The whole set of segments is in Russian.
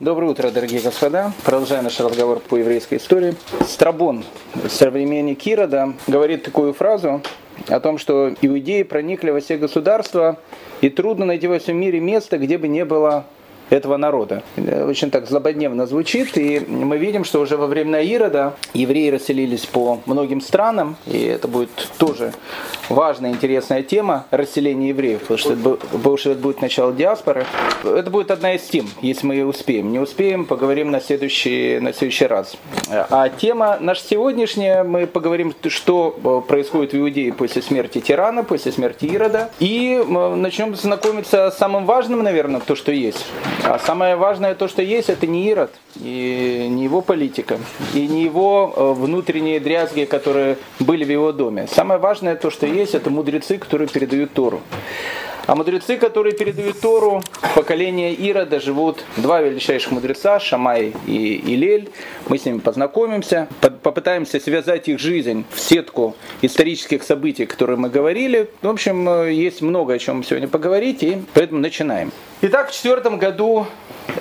Доброе утро, дорогие господа. Продолжаем наш разговор по еврейской истории. Страбон, современник Кирода, говорит такую фразу о том, что иудеи проникли во все государства, и трудно найти во всем мире место, где бы не было этого народа. Очень так злободневно звучит, и мы видим, что уже во времена Ирода евреи расселились по многим странам, и это будет тоже важная, интересная тема расселения евреев, потому что, это, потому что это будет начало диаспоры. Это будет одна из тем, если мы успеем. Не успеем, поговорим на следующий, на следующий раз. А тема наша сегодняшняя, мы поговорим, что происходит в Иудее после смерти тирана, после смерти Ирода, и начнем знакомиться с самым важным, наверное, то, что есть. А самое важное то, что есть, это не Ирод, и не его политика, и не его э, внутренние дрязги, которые были в его доме. Самое важное то, что есть, это мудрецы, которые передают Тору. А мудрецы, которые передают Тору, поколение Ирода живут два величайших мудреца, Шамай и Илель. Мы с ними познакомимся, попытаемся связать их жизнь в сетку исторических событий, которые мы говорили. В общем, э, есть много о чем сегодня поговорить, и поэтому начинаем. Итак, в четвертом году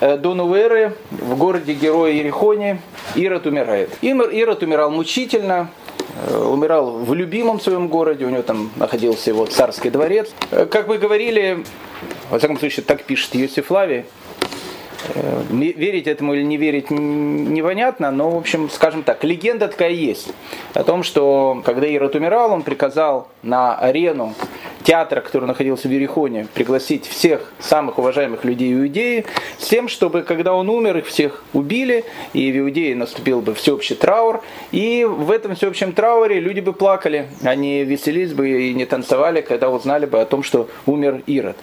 э, до Нуэры в городе Героя Ерехоне Ирод умирает. Ирод умирал мучительно, умирал в любимом своем городе, у него там находился его царский дворец. Э, как мы говорили, во всяком случае, так пишет Йосиф Лави, Э, верить этому или не верить непонятно, но, в общем, скажем так, легенда такая есть. О том, что когда Ирод умирал, он приказал на арену театра, который находился в Ерехоне, пригласить всех самых уважаемых людей Иудеи, с тем, чтобы, когда он умер, их всех убили, и в Иудее наступил бы всеобщий траур, и в этом всеобщем трауре люди бы плакали, они веселились бы и не танцевали, когда узнали бы о том, что умер Ирод.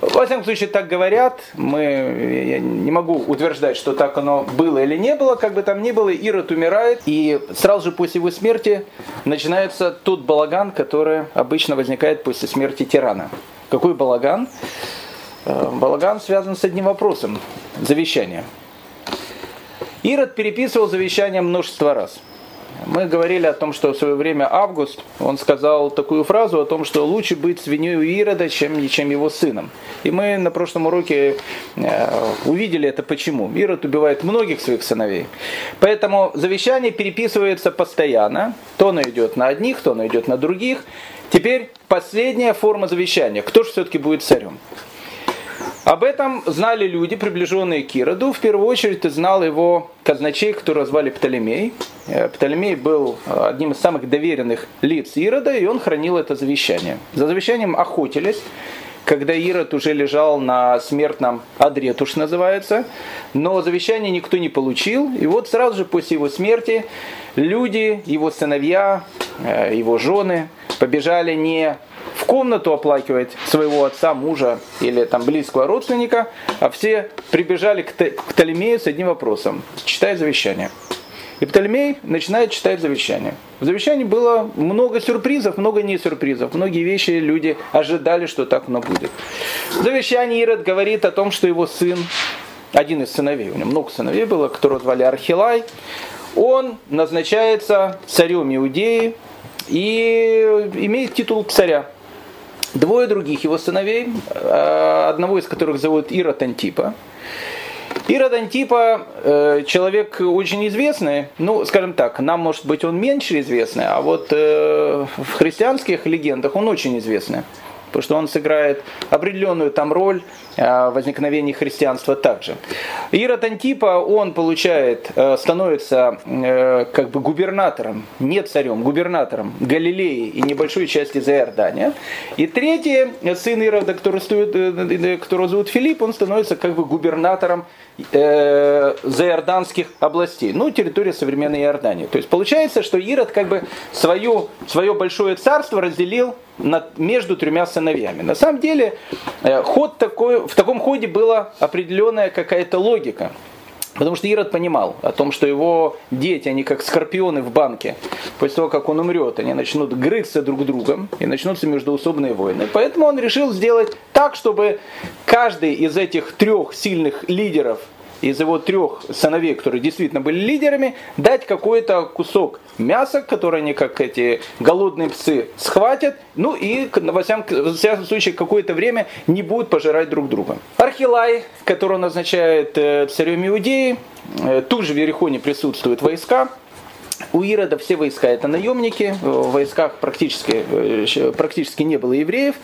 Во всяком случае, так говорят. Мы, я не могу утверждать, что так оно было или не было. Как бы там ни было, Ирод умирает. И сразу же после его смерти начинается тот балаган, который обычно возникает после смерти тирана. Какой балаган? Э, балаган связан с одним вопросом. Завещание. Ирод переписывал завещание множество раз. Мы говорили о том, что в свое время Август, он сказал такую фразу о том, что лучше быть свиньей у Ирода, чем, чем его сыном. И мы на прошлом уроке э, увидели это почему. Ирод убивает многих своих сыновей. Поэтому завещание переписывается постоянно. То оно идет на одних, то оно идет на других. Теперь последняя форма завещания. Кто же все-таки будет царем? Об этом знали люди, приближенные к Ироду. В первую очередь знал его казначей, которого звали Птолемей. Э, Птолемей был э, одним из самых доверенных лиц Ирода, и он хранил это завещание. За завещанием охотились, когда Ирод уже лежал на смертном одре, уж называется, но завещание никто не получил. И вот сразу же после его смерти люди, его сыновья, э, его жены побежали не в комнату оплакивать своего отца, мужа или там близкого родственника, а все прибежали к, Птолемею с одним вопросом. Читай завещание. И Птолемей начинает читать завещание. В завещании было много сюрпризов, много не сюрпризов. Многие вещи люди ожидали, что так оно будет. В завещании Ирод говорит о том, что его сын, один из сыновей, у него много сыновей было, которого звали Архилай, он назначается царем Иудеи и имеет титул царя. Двое других его сыновей, э, одного из которых зовут Ирод Антипа. Ирод Антипа э, человек очень известный, ну, скажем так, нам, может быть, он меньше известный, а вот э, в христианских легендах он очень известный потому что он сыграет определенную там роль э, возникновения христианства также. Ирод Антипа, он получает, э, становится э, как бы губернатором, не царем, губернатором Галилеи и небольшой части Заиордания. И третий, сын Ирода, который стоит, которого зовут Филипп, он становится как бы губернатором э, заиорданских областей, ну, территория современной Иордании. То есть получается, что Ирод как бы свою, свое большое царство разделил между тремя сыновьями. На самом деле, э, ход такой, в таком ходе была определенная какая-то логика. Потому что Ирод понимал о том, что его дети, они как скорпионы в банке. После того, как он умрет, они начнут грызться друг другом и начнутся междуусобные войны. Поэтому он решил сделать так, чтобы каждый из этих трех сильных лидеров из его трех сыновей, которые действительно были лидерами, дать какой-то кусок мяса, который они как эти голодные псы схватят, ну и во всяком, во всяком случае какое-то время не будут пожирать друг друга. Архилай, которого назначает э, царем Иудеи, э, тут же в Ерехоне присутствуют войска, у Ирода все войска это наемники, в войсках практически, э, практически не было евреев.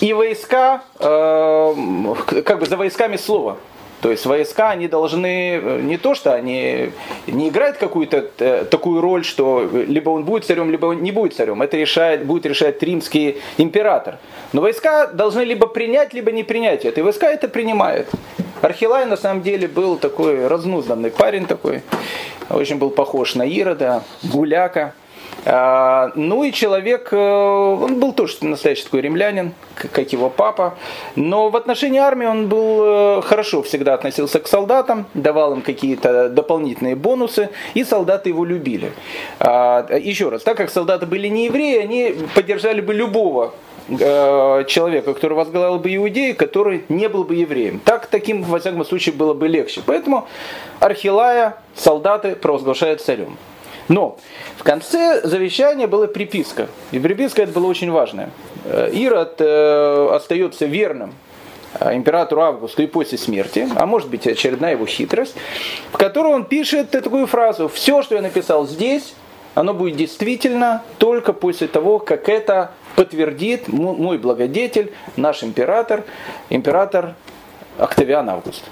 И войска, э, как бы за войсками слово. То есть войска, они должны, э, не то что они не играют какую-то такую роль, что либо он будет царем, либо он не будет царем. Это решает, будет решать римский император. Но войска должны либо принять, либо не принять это. И войска это принимают. Архилай на самом деле был такой разнузданный парень такой очень был похож на Ирода, Гуляка. А, ну и человек, э, он был тоже настоящий такой римлянин, как его папа, но в отношении армии он был э, хорошо всегда относился к солдатам, давал им какие-то дополнительные бонусы, и солдаты его любили. А, еще раз, так как солдаты были не евреи, они поддержали бы любого э, человека, который возглавил бы иудеи, который не был бы евреем. Так, таким, во всяком случае, было бы легче. Поэтому Архилая солдаты провозглашают царем. Но в конце завещания была приписка. И приписка это было очень важная. Э, Ирод э, остается верным э, императору Августу и после смерти, а может быть очередная его хитрость, в которой он пишет такую фразу «Все, что я написал здесь, оно будет действительно только после того, как это подтвердит мой благодетель, наш император, император Октавиан Август».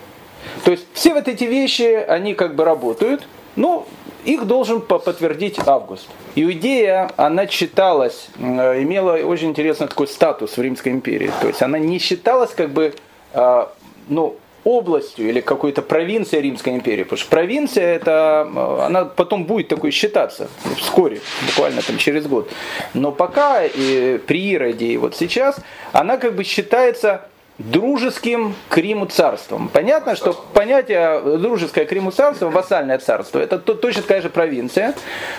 То есть все вот эти вещи, они как бы работают, но их должен подтвердить Август. Иудея, она считалась, э, имела очень интересный такой статус в Римской империи. То есть она не считалась как бы, э, ну, областью или какой-то провинцией Римской империи. Потому что провинция, это, э, она потом будет такой считаться вскоре, буквально там через год. Но пока при Ироде и вот сейчас, она как бы считается дружеским к Риму царством. Понятно, что понятие дружеское к Риму царство, вассальное царство, это точно такая же провинция,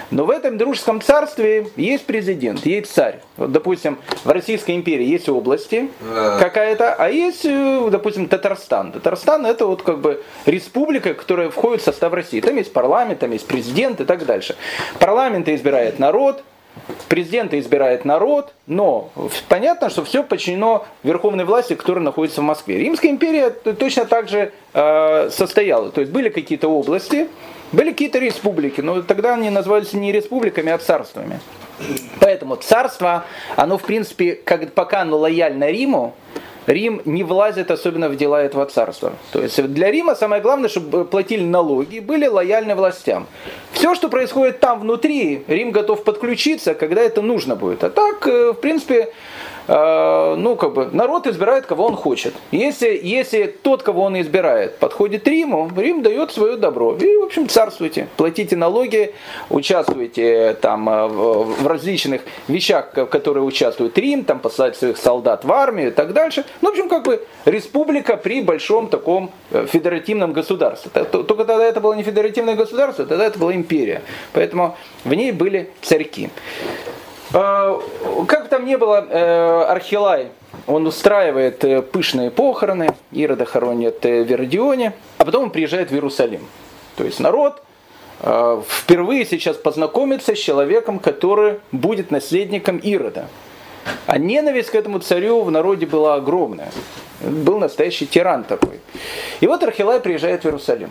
но в этом дружеском царстве есть президент, есть царь. Вот, допустим, в Российской империи есть области какая-то, а есть, э, допустим, Татарстан. Татарстан это вот как бы республика, которая входит в состав России. Там есть парламент, там есть президент и так дальше. Парламент избирает народ, Президента избирает народ, но понятно, что все подчинено верховной власти, которая находится в Москве. Римская империя точно так же э, состояла. То есть были какие-то области, были какие-то республики, но тогда они назывались не республиками, а царствами. Поэтому царство, оно в принципе, как, пока оно лояльно Риму, Рим не влазит особенно в дела этого царства. То есть для Рима самое главное, чтобы платили налоги, были лояльны властям. Все, что происходит там внутри, Рим готов подключиться, когда это нужно будет. А так, э, в принципе, ну, как бы, народ избирает, кого он хочет. Если, если тот, кого он избирает, подходит Риму, Рим дает свое добро. И, в общем, царствуйте, платите налоги, участвуйте там э, в различных вещах, в которые участвует Рим, там посылать своих солдат в армию и так дальше. Ну, в общем, как бы республика при большом таком э, федеративном государстве. Только тогда это было не федеративное государство, тогда это была империя. Поэтому в ней были царьки. А, как там не было, э, Архилай, он устраивает э, пышные похороны, Ирода хоронят э, в Вердионе, а потом он приезжает в Иерусалим. То есть народ впервые сейчас познакомится с человеком, который будет наследником Ирода. А ненависть к этому царю в народе была огромная. Был настоящий тиран такой. И вот Архилай приезжает в Иерусалим.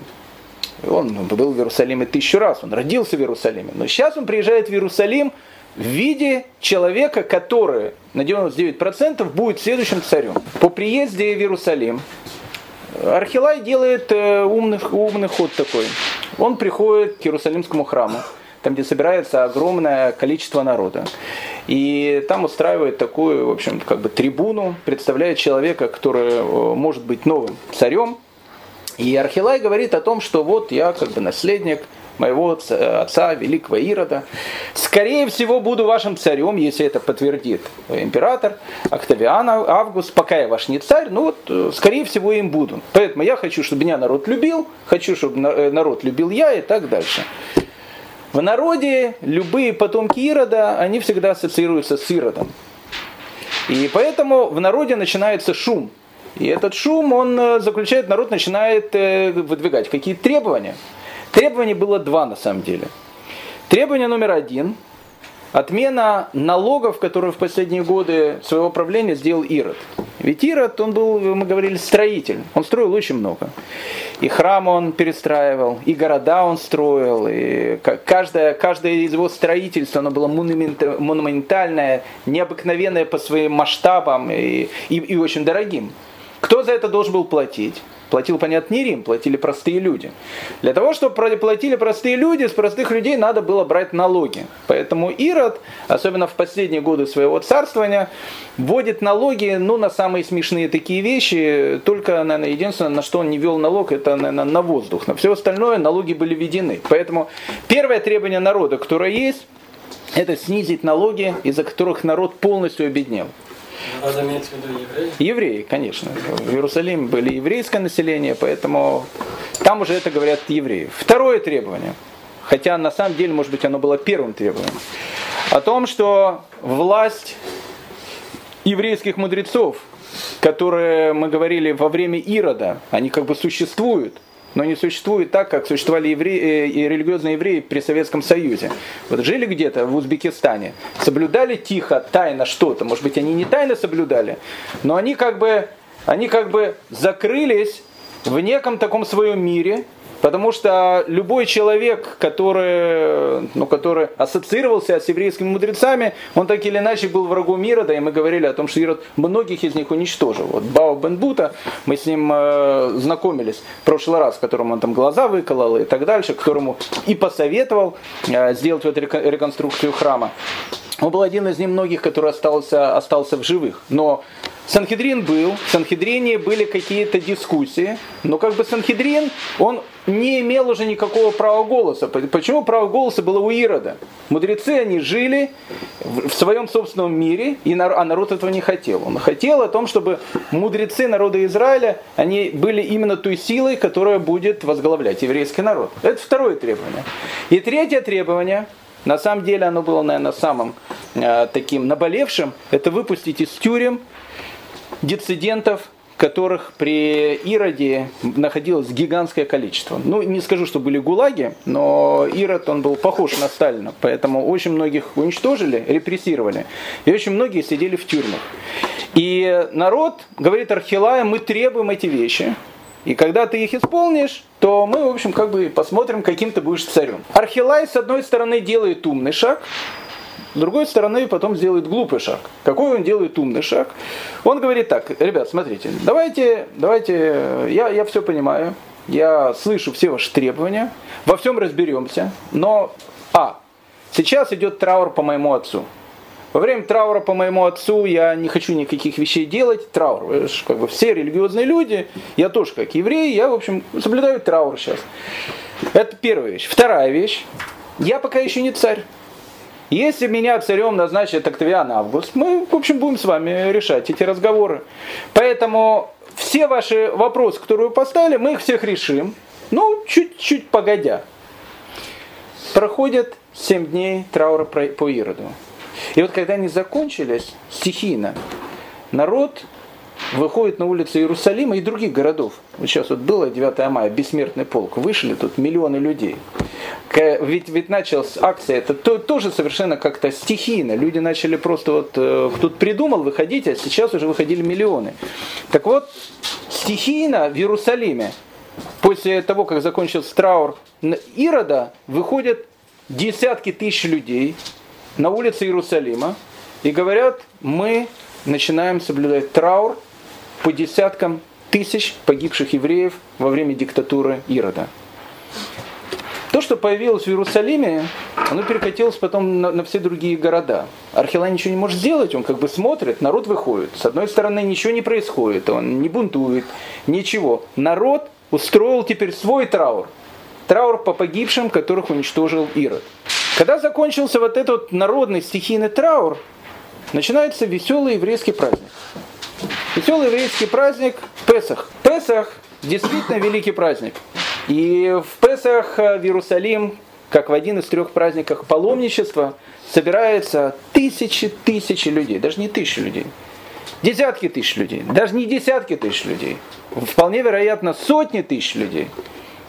Он был в Иерусалиме тысячу раз, он родился в Иерусалиме. Но сейчас он приезжает в Иерусалим в виде человека, который на 99% будет следующим царем. По приезде в Иерусалим Архилай делает э, умный, умный ход такой. Он приходит к Иерусалимскому храму, там, где собирается огромное количество народа. И там устраивает такую, в общем, как бы трибуну, представляет человека, который э, может быть новым царем. И Архилай говорит о том, что вот я как бы наследник моего отца, великого Ирода. Скорее всего, буду вашим царем, если это подтвердит император Октавиан Август. Пока я ваш не царь, ну вот, э, скорее всего, им буду. Поэтому я хочу, чтобы меня народ любил, хочу, чтобы э, народ любил я и так дальше. В народе любые потомки Ирода, они всегда ассоциируются с Иродом. И поэтому в народе начинается шум. И этот шум, он э, заключает, народ начинает э, выдвигать какие-то требования. Требований было два на самом деле. Требование номер один – отмена налогов, которые в последние годы своего правления сделал Ирод. Ведь Ирод, он был, мы говорили, строитель. Он строил очень много. И храм он перестраивал, и города он строил. И каждое, каждое из его строительств, оно было монументальное, необыкновенное по своим масштабам и, и, и очень дорогим. Кто за это должен был платить? Платил, понятно, не Рим, платили простые люди. Для того, чтобы платили простые люди, с простых людей надо было брать налоги. Поэтому Ирод, особенно в последние годы своего царствования, вводит налоги ну, на самые смешные такие вещи. Только, наверное, единственное, на что он не вел налог, это, наверное, на воздух. На все остальное налоги были введены. Поэтому первое требование народа, которое есть, это снизить налоги, из-за которых народ полностью обеднел. Надо иметь в виду евреи? Евреи, конечно. В Иерусалиме были еврейское население, поэтому там уже это говорят евреи. Второе требование, хотя на самом деле, может быть, оно было первым требованием, о том, что власть еврейских мудрецов, которые мы говорили во время Ирода, они как бы существуют, но не существует так, как существовали евреи, э, и религиозные евреи при Советском Союзе. Вот жили где-то в Узбекистане, соблюдали тихо, тайно что-то, может быть, они не тайно соблюдали, но они как бы, они как бы закрылись в неком таком своем мире, Потому что любой человек, который, ну, который ассоциировался с еврейскими мудрецами, он так или иначе был врагом Ирода, и мы говорили о том, что Ирод многих из них уничтожил. Вот Бао Бен Бута, мы с ним э, знакомились в прошлый раз, которому он там глаза выколол и так дальше, которому и посоветовал э, сделать вот реконструкцию храма. Он был один из немногих, который остался, остался в живых. Но Санхедрин был, в Санхедрине были какие-то дискуссии, но как бы Санхедрин, он не имел уже никакого права голоса. Почему право голоса было у Ирода? Мудрецы, они жили в своем собственном мире, и а народ этого не хотел. Он хотел о том, чтобы мудрецы народа Израиля, они были именно той силой, которая будет возглавлять еврейский народ. Это второе требование. И третье требование, на самом деле оно было, наверное, самым э, таким наболевшим, это выпустить из тюрем диссидентов, которых при Ироде находилось гигантское количество. Ну, не скажу, что были гулаги, но Ирод, он был похож на Сталина, поэтому очень многих уничтожили, репрессировали, и очень многие сидели в тюрьмах. И народ, говорит Архилая, мы требуем эти вещи, и когда ты их исполнишь, то мы, в общем, как бы посмотрим, каким ты будешь царем. Архилай, с одной стороны, делает умный шаг, с другой стороны, потом сделает глупый шаг. Какой он делает умный шаг? Он говорит так, ребят, смотрите, давайте, давайте, я, я все понимаю, я слышу все ваши требования, во всем разберемся, но, а, сейчас идет траур по моему отцу. Во время траура по моему отцу я не хочу никаких вещей делать. Траур. Как бы все религиозные люди, я тоже как еврей, я, в общем, соблюдаю траур сейчас. Это первая вещь. Вторая вещь. Я пока еще не царь. Если меня царем назначит Октавиан Август, мы, в общем, будем с вами решать эти разговоры. Поэтому все ваши вопросы, которые вы поставили, мы их всех решим. Ну, чуть-чуть погодя. Проходят 7 дней траура по Ироду. И вот когда они закончились, стихийно, народ выходит на улицы Иерусалима и других городов. Вот сейчас вот было 9 мая, бессмертный полк, вышли тут миллионы людей. Ведь, ведь началась акция, это то, тоже совершенно как-то стихийно. Люди начали просто вот, э, тут придумал, выходить, а сейчас уже выходили миллионы. Так вот, стихийно в Иерусалиме, после того, как закончился траур Ирода, выходят десятки тысяч людей на улице Иерусалима и говорят, мы начинаем соблюдать траур по десяткам тысяч погибших евреев во время диктатуры Ирода. То, что появилось в Иерусалиме, оно перекатилось потом на, на все другие города. Архилай ничего не может сделать, он как бы смотрит, народ выходит. С одной стороны, ничего не происходит, он не бунтует, ничего. Народ устроил теперь свой траур. Траур по погибшим, которых уничтожил Ирод. Когда закончился вот этот народный стихийный траур, начинается веселый еврейский праздник. Веселый еврейский праздник Песах. Песах действительно великий праздник. И в Песах э, в Иерусалим, как в один из трех праздников паломничества, собирается тысячи-тысячи людей, даже не тысячи людей. Десятки тысяч людей, даже не десятки тысяч людей, вполне вероятно сотни тысяч людей.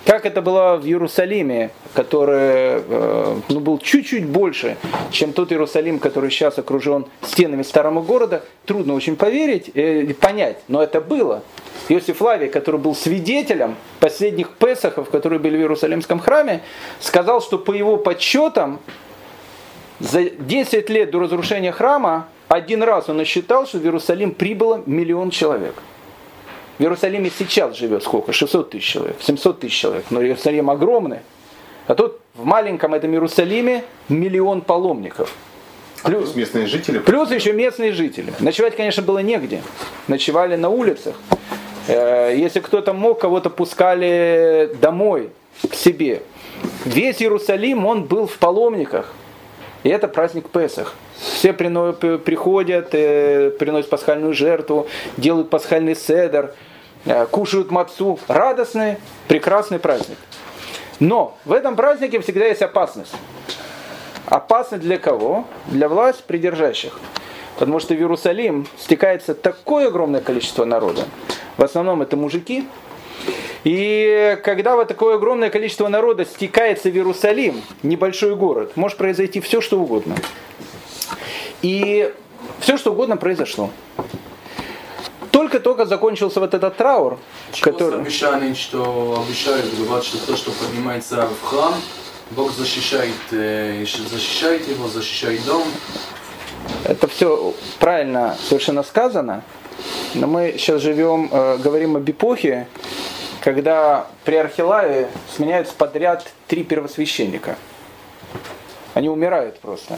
Как это было в Иерусалиме, который э, ну, был чуть-чуть больше, чем тот Иерусалим, который сейчас окружен стенами старого города, трудно очень поверить, э, понять, но это было. Иосиф Лавий, который был свидетелем последних Песахов, которые были в Иерусалимском храме, сказал, что по его подсчетам за 10 лет до разрушения храма один раз он насчитал, что в Иерусалим прибыло миллион человек. В Иерусалиме сейчас живет сколько? 600 тысяч человек, 700 тысяч человек. Но Иерусалим огромный. А тут в маленьком этом Иерусалиме миллион паломников. А плюс, а местные жители? Плюс еще местные жители. Ночевать, конечно, было негде. Ночевали на улицах. Э, если кто-то мог, кого-то пускали домой, к себе. Весь Иерусалим, он был в паломниках. И это праздник Песах. Все приходят, э, приносят пасхальную жертву, делают пасхальный седер, кушают мацу. Радостный, прекрасный праздник. Но в этом празднике всегда есть опасность. Опасность для кого? Для власть придержащих. Потому что в Иерусалим стекается такое огромное количество народа. В основном это мужики, и когда вот такое огромное количество народа стекается в Иерусалим, небольшой город, может произойти все, что угодно. И все, что угодно произошло. Только-только закончился вот этот траур, Чего который... обещали, что обещают, говорят, что то, что поднимается в храм, Бог защищает, э, защищает его, защищает дом. Это все правильно совершенно сказано, но мы сейчас живем, э, говорим об эпохе, когда при Архилае сменяются подряд три первосвященника. Они умирают просто.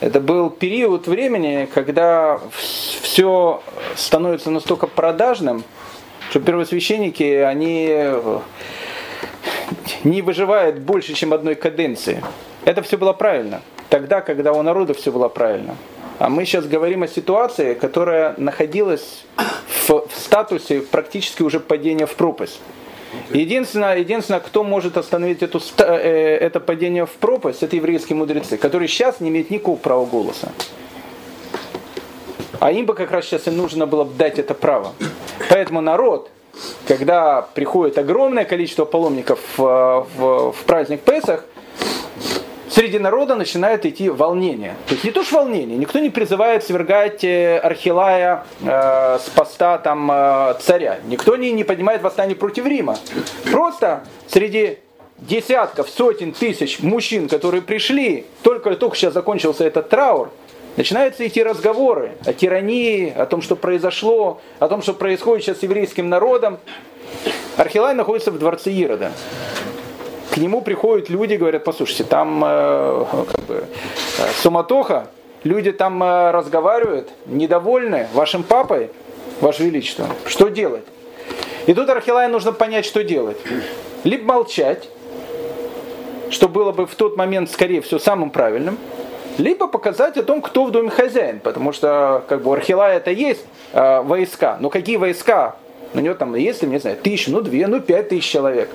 Это был период времени, когда все становится настолько продажным, что первосвященники, они э, не выживают больше, чем одной каденции. Это все было правильно. Тогда, когда у народа все было правильно. А мы сейчас говорим о ситуации, которая находилась в, в статусе практически уже падения в пропасть. Единственное, единственное, кто может остановить эту, э, это падение в пропасть, это еврейские мудрецы, которые сейчас не имеют никакого права голоса. А им бы как раз сейчас и нужно было бы дать это право. Поэтому народ, когда приходит огромное количество паломников в, в, в праздник Песах, среди народа начинает идти волнение. То есть не то что волнение, никто не призывает свергать э, Архилая э, с поста там, э, царя, никто не, не поднимает восстание против Рима. Просто среди десятков, сотен тысяч мужчин, которые пришли, только, только сейчас закончился этот траур, начинаются идти разговоры о тирании, о том, что произошло, о том, что происходит сейчас с еврейским народом. Архилай находится в дворце Ирода к нему приходят люди, говорят, послушайте, там э, как бы, э, суматоха, люди там э, разговаривают, недовольны вашим папой, ваше величество, что делать? И тут Архилаю нужно понять, что делать. Либо молчать, что было бы в тот момент, скорее всего, самым правильным, либо показать о том, кто в доме хозяин, потому что как бы у Архилая это есть э, войска, но какие войска? У него там, если, не знаю, тысячу, ну две, ну пять тысяч человек.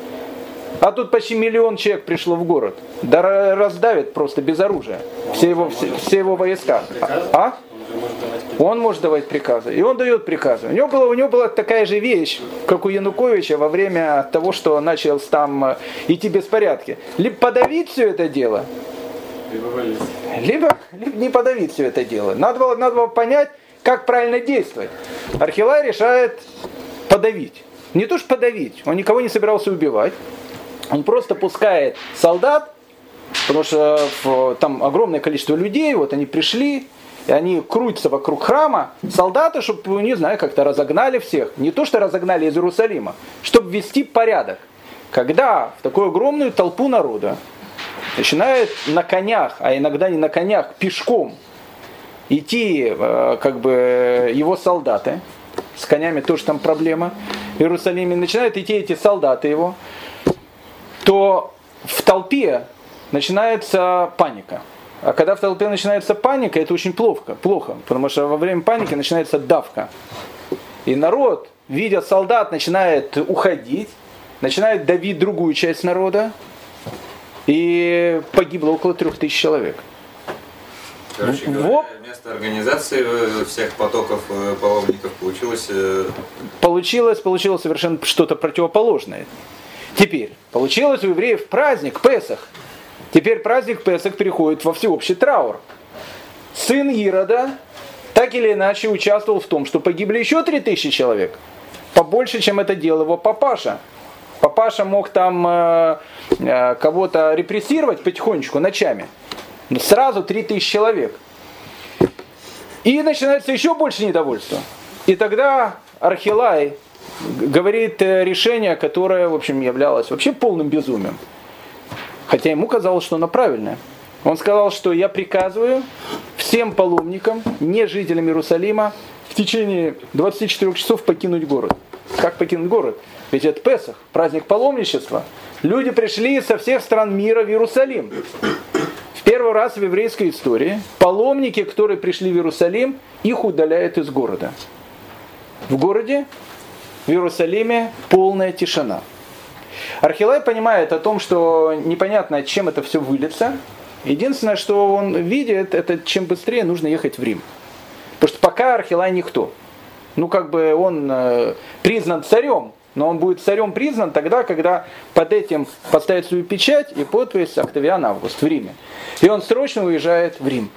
А тут почти миллион человек пришло в город. Да раздавит просто без оружия. Все его, все, все его войска. А? Он может давать приказы. И он дает приказы. У него, было, у него была такая же вещь, как у Януковича во время того, что начал там э, идти беспорядки. Либо подавить все это дело, либо, либо не подавить все это дело. Надо было, надо было понять, как правильно действовать. Архилай решает подавить. Не то что подавить, он никого не собирался убивать. Он просто пускает солдат, потому что там огромное количество людей, вот они пришли, и они крутятся вокруг храма, солдаты, чтобы, не знаю, как-то разогнали всех. Не то, что разогнали из Иерусалима, чтобы ввести порядок. Когда в такую огромную толпу народа начинают на конях, а иногда не на конях, пешком идти э, как бы его солдаты, с конями тоже там проблема, в Иерусалиме начинают идти эти солдаты его, то в толпе начинается паника. А когда в толпе начинается паника, это очень плохо, плохо, потому что во время паники начинается давка. И народ, видя солдат, начинает уходить, начинает давить другую часть народа, и погибло около трех тысяч человек. Короче говоря, Вот. вместо организации э, всех потоков э, паломников получилось э, Получилось, получилось совершенно что-то противоположное. Теперь, получилось у евреев праздник Песах. Теперь праздник Песах переходит во всеобщий траур. Сын Ирода так или иначе участвовал в том, что погибли еще 3000 человек. Побольше, чем это делал его папаша. Папаша мог там э, э, кого-то репрессировать потихонечку ночами. Но сразу 3000 человек. И начинается еще больше недовольства. И тогда Архилай говорит э, решение, которое, в общем, являлось вообще полным безумием. Хотя ему казалось, что оно правильное. Он сказал, что я приказываю всем паломникам, не жителям Иерусалима, в течение 24 часов покинуть город. Как покинуть город? Ведь это Песах, праздник паломничества. Люди пришли со всех стран мира в Иерусалим. В первый раз в еврейской истории паломники, которые пришли в Иерусалим, их удаляют из города. В городе, в Иерусалиме, полная тишина. Архилай понимает о том, что непонятно, чем это все выльется. Единственное, что он видит, это чем быстрее нужно ехать в Рим. Потому что пока Архилай никто. Ну, как бы он э, признан царем, но он будет царем признан тогда, когда под этим поставит свою печать и подпись Октавиан Август в Риме. И он срочно уезжает в Рим.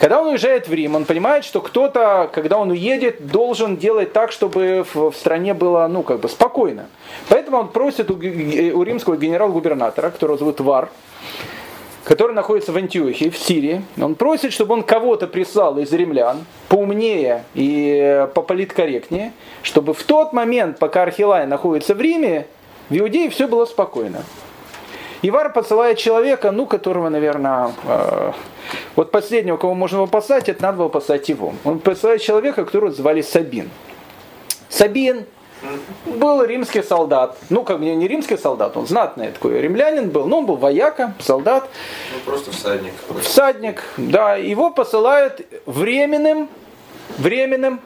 Когда он уезжает в Рим, он понимает, что кто-то, когда он уедет, должен делать так, чтобы в, стране было, ну, как бы спокойно. Поэтому он просит г- у римского генерал-губернатора, которого зовут Вар, который находится в Антиохии, в Сирии. Он просит, чтобы он кого-то прислал из римлян, поумнее и пополиткорректнее, чтобы в тот момент, пока Архилай находится в Риме, в Иудее все было спокойно. Ивар посылает человека, ну, которого, наверное, э, вот последнего, кого можно было послать, это надо было послать его. Он посылает человека, которого звали Сабин. Сабин был римский солдат. Ну, как бы не римский солдат, он знатный такой римлянин был, но он был вояка, солдат, ну, просто всадник. всадник. Да, его посылают временным, временным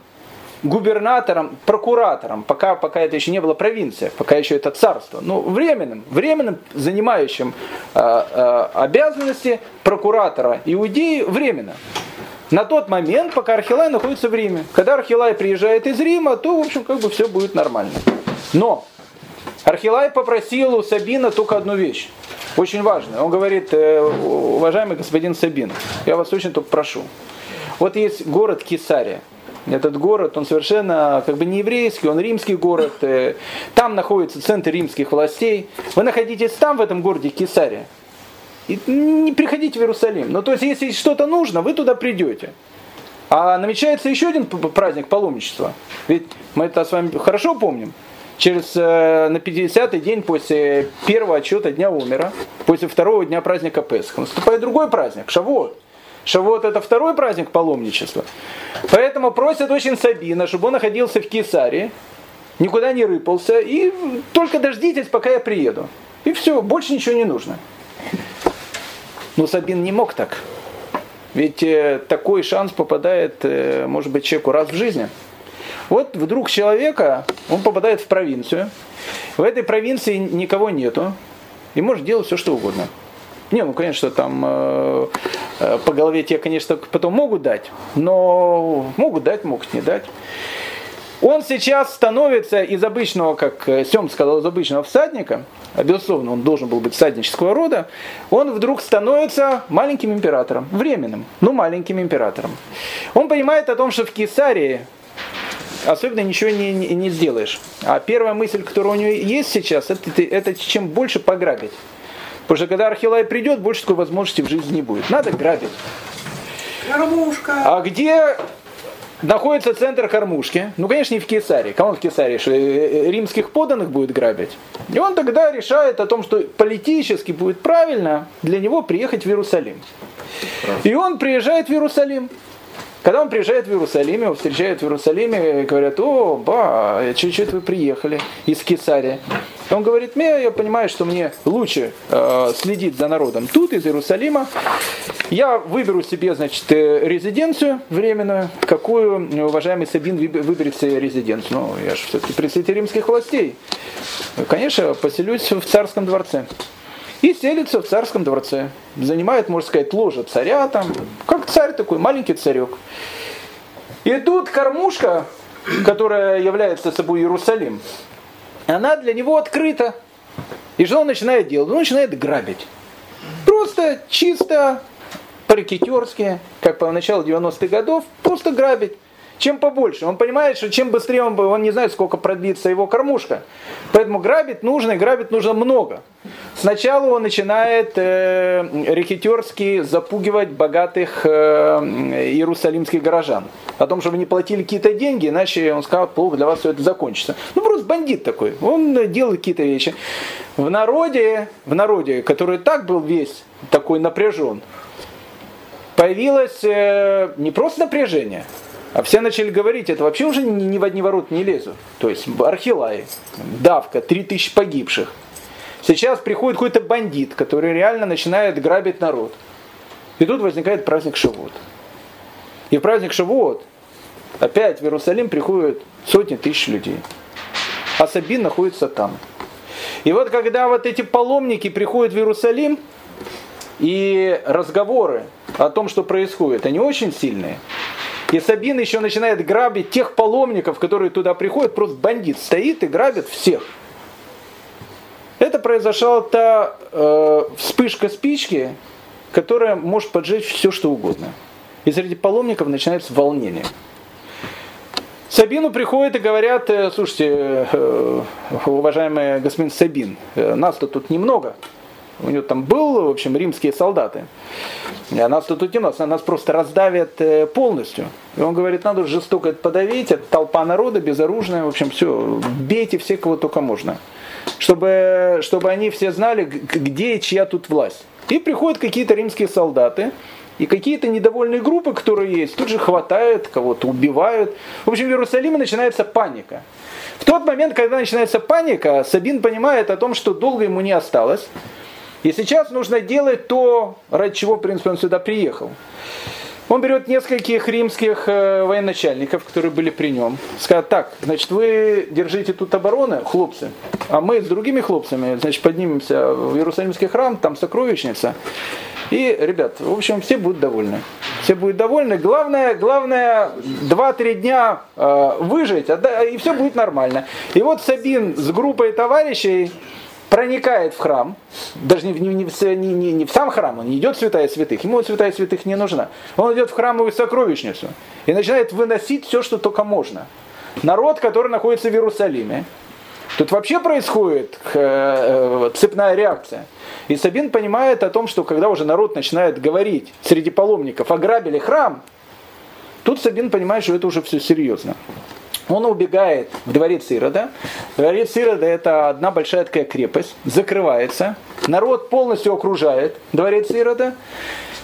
губернатором, прокуратором, пока, пока это еще не было провинция, пока еще это царство, ну, временным, временным занимающим э, э, обязанности прокуратора Иудеи временно. На тот момент, пока Архилай находится в Риме. Когда Архилай приезжает из Рима, то, в общем, как бы все будет нормально. Но Архилай попросил у Сабина только одну вещь. Очень важную. Он говорит, «Э, уважаемый господин Сабин, я вас очень только прошу. Вот есть город Кесария. Этот город, он совершенно как бы не еврейский, он римский город. Э, Там находится центр римских властей. Вы находитесь там, в этом городе Кесария. И не приходите в Иерусалим. Ну, то есть, если что-то нужно, вы туда придете. А намечается еще один праздник паломничества. Ведь мы это с вами хорошо помним. Через э, на 50-й день после первого отчета Дня Умера, после второго дня праздника Песха, наступает другой праздник, Шавуот. Шавуот это второй праздник паломничества. Поэтому просят очень Сабина, чтобы он находился в Кесарии, никуда не рыпался, и только дождитесь, пока я приеду. И все, больше ничего не нужно. Но Сабин не мог так. Ведь э, такой шанс попадает, э, может быть, человеку раз в жизни. Вот вдруг человека, он попадает в провинцию. В этой провинции никого нету. И может делать все, что угодно. Не, ну, конечно, там э, э, по голове тебе, конечно, потом могут дать. Но могут дать, могут не дать. Он сейчас становится из обычного, как э, Сем сказал, из обычного всадника, а безусловно, он должен был быть всаднического рода, он вдруг становится маленьким императором, временным, но маленьким императором. Он понимает о том, что в Кесарии особенно ничего не, не, не сделаешь. А первая мысль, которая у него есть сейчас, это, это чем больше пограбить. Потому что когда Архилай придет, больше такой возможности в жизни не будет. Надо грабить. Кормушка! А где находится центр кормушки? Ну, конечно, не в Кесарии. Кому в Кесарии? Что э, римских поданных будет грабить? И он тогда решает о том, что политически будет правильно для него приехать в Иерусалим. И он приезжает в Иерусалим. Когда он приезжает в Иерусалим, его встречают в Иерусалиме, говорят, о, ба, чуть-чуть вы приехали из Кесария. Он говорит, мне, я понимаю, что мне лучше э, следить за народом тут, из Иерусалима. Я выберу себе, значит, э, резиденцию временную. Какую, э, уважаемый Сабин, выб- выберет себе резиденцию? Ну, я же все-таки представитель римских властей. Конечно, поселюсь в царском дворце. И селится в царском дворце. Занимает, можно сказать, ложе царя там, Царь такой, маленький царек. И тут кормушка, которая является собой Иерусалим, она для него открыта. И что он начинает делать? Он начинает грабить. Просто чисто парикетерски, как по началу 90-х годов, просто грабить чем побольше. Он понимает, что чем быстрее он, он не знает, сколько продлится его кормушка. Поэтому грабить нужно, и грабить нужно много. Сначала он начинает э, рекетерски запугивать богатых э, иерусалимских горожан. О том, чтобы не платили какие-то деньги, иначе он сказал, плохо для вас все это закончится. Ну просто бандит такой. Он делает какие-то вещи. В народе, в народе, который так был весь такой напряжен, появилось э, не просто напряжение, а все начали говорить, это вообще уже ни, ни в одни ворот не лезут. То есть Архилай, давка, 3000 погибших. Сейчас приходит какой-то бандит, который реально начинает грабить народ. И тут возникает праздник Шавуот. И в праздник Шавуот опять в Иерусалим приходят сотни тысяч людей. А Сабин находится там. И вот когда вот эти паломники приходят в Иерусалим, и разговоры о том, что происходит, они очень сильные. И Сабин еще начинает грабить тех паломников, которые туда приходят, просто бандит стоит и грабит всех. Это произошла та э, вспышка спички, которая может поджечь все, что угодно. И среди паломников начинается волнение. Сабину приходят и говорят, «Э, слушайте, э, уважаемый господин Сабин, э, нас-то тут немного, у него там был, в общем, римские солдаты. А нас тут утянут, нас просто раздавят э, полностью. И он говорит, надо жестоко это подавить, это толпа народа, безоружная, в общем, все, бейте всех, кого только можно. Чтобы, чтобы они все знали, где и чья тут власть. И приходят какие-то римские солдаты, и какие-то недовольные группы, которые есть, тут же хватают, кого-то убивают. В общем, в Иерусалиме начинается паника. В тот момент, когда начинается паника, Сабин понимает о том, что долго ему не осталось. И сейчас нужно делать то, ради чего, в принципе, он сюда приехал. Он берет нескольких римских э, военачальников, которые были при нем, скажет, так, значит, вы держите тут обороны, хлопцы, а мы с другими хлопцами, значит, поднимемся в Иерусалимский храм, там сокровищница. И, ребят, в общем, все будут довольны. Все будут довольны. Главное, главное 2-3 дня э, выжить, а, и все будет нормально. И вот Сабин с группой товарищей проникает в храм, даже не, не, не, не, не в сам храм, он не идет в святая святых, ему святая святых не нужна. Он идет в храмовую сокровищницу и начинает выносить все, что только можно. Народ, который находится в Иерусалиме, Тут вообще происходит э, э, цепная реакция. И Сабин понимает о том, что когда уже народ начинает говорить среди паломников, ограбили храм, тут Сабин понимает, что это уже все серьезно. Он убегает в дворец Ирода. Дворец Ирода это одна большая такая крепость, закрывается. Народ полностью окружает дворец Ирода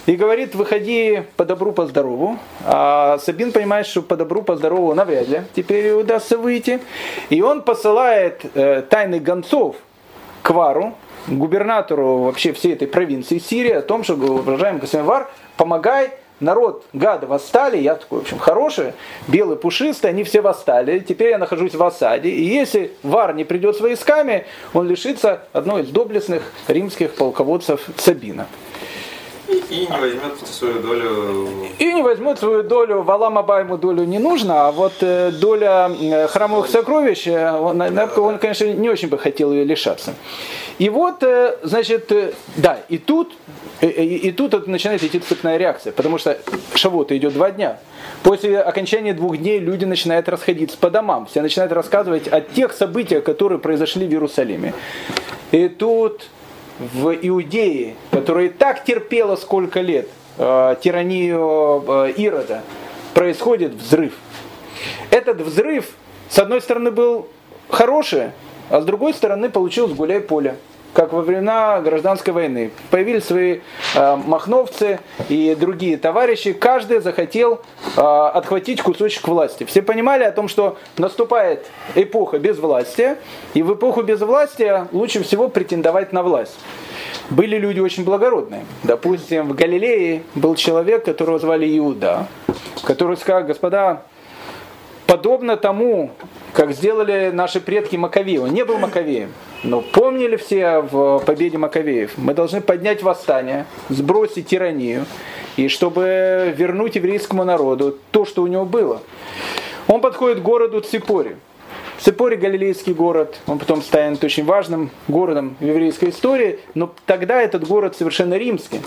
и говорит, выходи по добру, по здорову. А Сабин понимает, что по добру, по здорову навряд ли теперь удастся выйти. И он посылает э, тайных гонцов к Вару, губернатору вообще всей этой провинции Сирии, о том, что, уважаемый господин Вар, помогай народ гады восстали, я такой, в общем, хороший, белый, пушистый, они все восстали, теперь я нахожусь в осаде, и если Вар не придет с войсками, он лишится одной из доблестных римских полководцев Сабина. И, не возьмет свою долю. И не возьмет свою долю, Валам Аба ему долю не нужно, а вот э, доля э, храмовых сокровищ, э, он, он, конечно, не очень бы хотел ее лишаться. И вот, значит, да, и тут, и, и, тут начинает идти цепная реакция, потому что Шавута идет два дня. После окончания двух дней люди начинают расходиться по домам, все начинают рассказывать о тех событиях, которые произошли в Иерусалиме. И тут в Иудее, которая так терпела сколько лет э, тиранию э, Ирода, происходит взрыв. Этот взрыв, с одной стороны, был хороший, а с другой стороны, получилось гуляй-поле как во времена гражданской войны. Появились свои э, махновцы и другие товарищи. Каждый захотел э, отхватить кусочек власти. Все понимали о том, что наступает эпоха безвластия, и в эпоху безвластия лучше всего претендовать на власть. Были люди очень благородные. Допустим, в Галилее был человек, которого звали Иуда, который сказал, господа, подобно тому, как сделали наши предки Маковеи. Он не был Маковеем. Но помнили все в победе Маковеев, мы должны поднять восстание, сбросить тиранию, и чтобы вернуть еврейскому народу то, что у него было. Он подходит к городу Ципори. Ципори галилейский город, он потом станет очень важным городом в еврейской истории, но тогда этот город совершенно римский.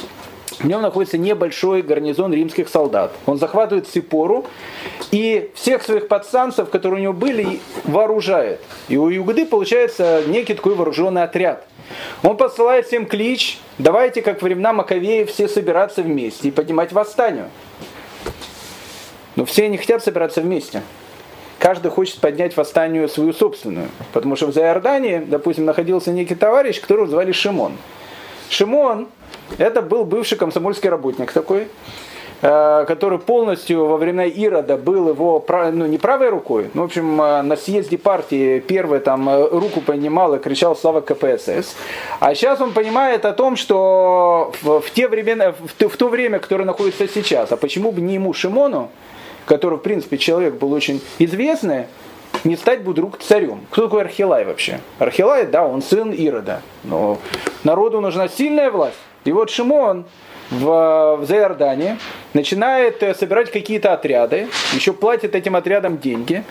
В нем находится небольшой гарнизон римских солдат. Он захватывает Сипору и всех своих подстанцев, которые у него были, вооружает. И у Югды получается некий такой вооруженный отряд. Он посылает всем клич, давайте, как времена Маковеев, все собираться вместе и поднимать восстание. Но все не хотят собираться вместе. Каждый хочет поднять восстанию свою собственную. Потому что в Зайордании, допустим, находился некий товарищ, которого звали Шимон. Шимон это был бывший комсомольский работник такой, э, который полностью во времена Ирода был его, ну не правой рукой, ну в общем э, на съезде партии первый там э, руку поднимал и кричал «Слава КПСС». А сейчас он понимает о том, что в, те времена, в, в то время, которое находится сейчас, а почему бы не ему Шимону, который в принципе человек был очень известный, не стать вдруг царем. Кто такой Архилай вообще? Архилай, да, он сын Ирода. Но народу нужна сильная власть. И вот Шимон в, в Заиордане начинает э, собирать какие-то отряды, еще платит этим отрядам деньги.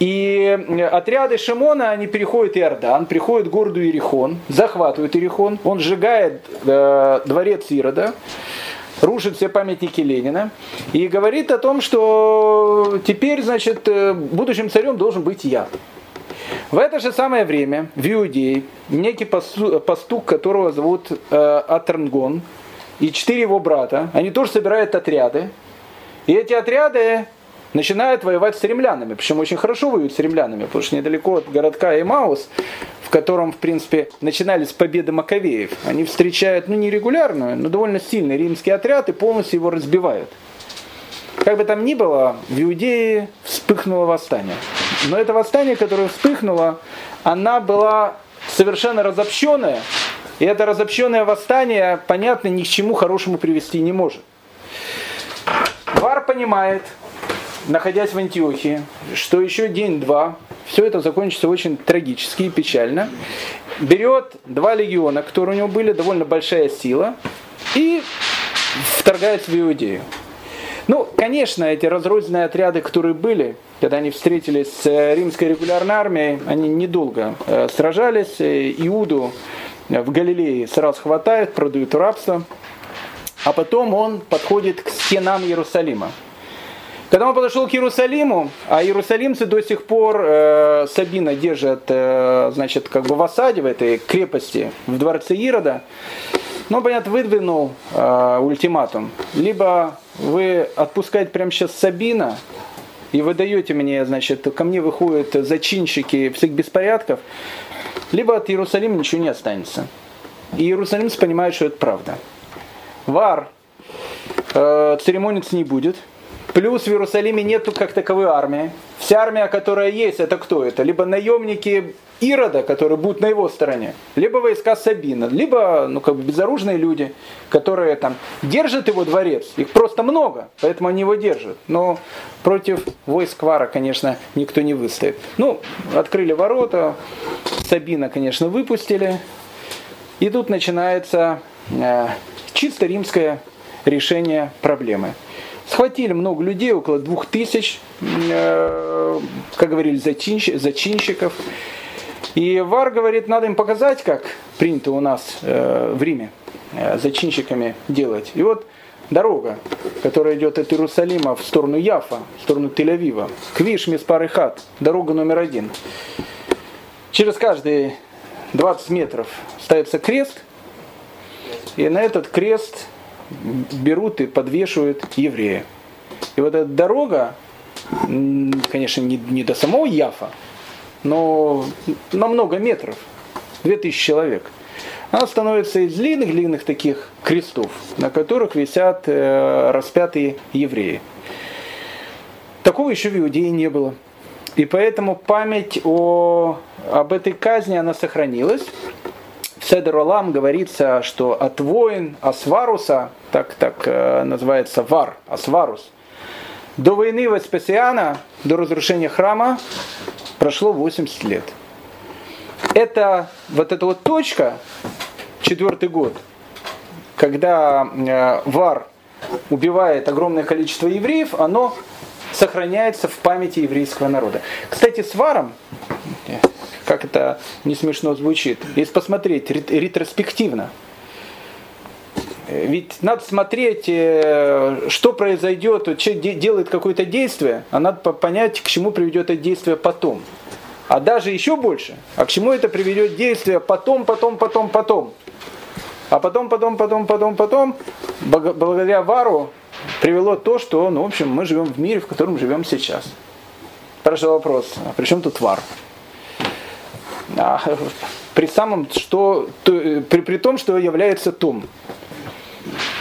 И э, отряды Шимона, они переходят Иордан, приходят к городу Иерихон, захватывают Иерихон, он сжигает э, дворец Ирода, рушит все памятники Ленина и говорит о том, что теперь, значит, э, будущим царем должен быть я. В это же самое время в Иудее некий пастух, которого зовут э, Атернгон, и четыре его брата, они тоже собирают отряды. И эти отряды начинают воевать с римлянами. Причем очень хорошо воюют с римлянами, потому что недалеко от городка Эмаус, в котором, в принципе, начинались победы Маковеев, они встречают, ну, не регулярную, но довольно сильный римский отряд и полностью его разбивают. Как бы там ни было, в Иудее вспыхнуло восстание. Но это восстание, которое вспыхнуло, она была совершенно разобщенная. И это разобщенное восстание, понятно, ни к чему хорошему привести не может. Вар понимает, находясь в Антиохии, что еще день-два, все это закончится очень трагически и печально. Берет два легиона, которые у него были, довольно большая сила, и вторгается в Иудею. Ну, конечно, эти разрозненные отряды, которые были, когда они встретились с э, римской регулярной армией, они недолго э, сражались. Э, Иуду в Галилее сразу хватает, продают рабство. А потом он подходит к стенам Иерусалима. Когда он подошел к Иерусалиму, а иерусалимцы до сих пор э, Сабина держат, э, значит, как бы в осаде в этой крепости в дворце Ирода, ну, понятно, выдвинул э, ультиматум. Либо вы отпускаете прямо сейчас Сабина, и вы даете мне, значит, ко мне выходят зачинщики всех беспорядков, либо от Иерусалима ничего не останется. И иерусалимцы понимают, что это правда. Вар э, церемониться не будет. Плюс в Иерусалиме нету как таковой армии. Вся армия, которая есть, это кто это? Либо наемники Ирода, которые будут на его стороне, либо войска Сабина, либо ну, как бы безоружные люди, которые там держат его дворец. Их просто много, поэтому они его держат. Но против войск Вара, конечно, никто не выстоит. Ну, открыли ворота, Сабина, конечно, выпустили. И тут начинается э, чисто римское решение проблемы. Схватили много людей, около двух тысяч, э, как говорили, зачинщиков. И Вар говорит, надо им показать, как принято у нас э, в Риме э, зачинщиками делать. И вот дорога, которая идет от Иерусалима в сторону Яфа, в сторону Тель-Авива, Квиш Миспарыхат, дорога номер один. Через каждые 20 метров ставится крест, и на этот крест берут и подвешивают еврея. И вот эта дорога, конечно, не, не до самого Яфа, но на много метров, 2000 человек. Она становится из длинных-длинных таких крестов, на которых висят э, распятые евреи. Такого еще в Иудее не было. И поэтому память о, об этой казни, она сохранилась. В Седер Олам говорится, что от воин Асваруса, так, так э, называется Вар, Асварус, до войны Веспасиана, до разрушения храма, прошло 80 лет. это вот эта вот точка, четвертый год, когда э, Вар убивает огромное количество евреев, оно сохраняется в памяти еврейского народа. Кстати, с Варом, как это не смешно звучит, если посмотреть ретроспективно, ведь надо смотреть, э, что произойдет, что делает какое-то действие, а надо понять, к чему приведет это действие потом. А даже еще больше, а к чему это приведет действие потом, потом, потом, потом. А потом, потом, потом, потом, потом, благодаря Вару привело то, что, ну, в общем, мы живем в мире, в котором живем сейчас. Спрашиваю вопрос, а при чем тут Вар? А, при самом, что, то, при, при том, что является Том.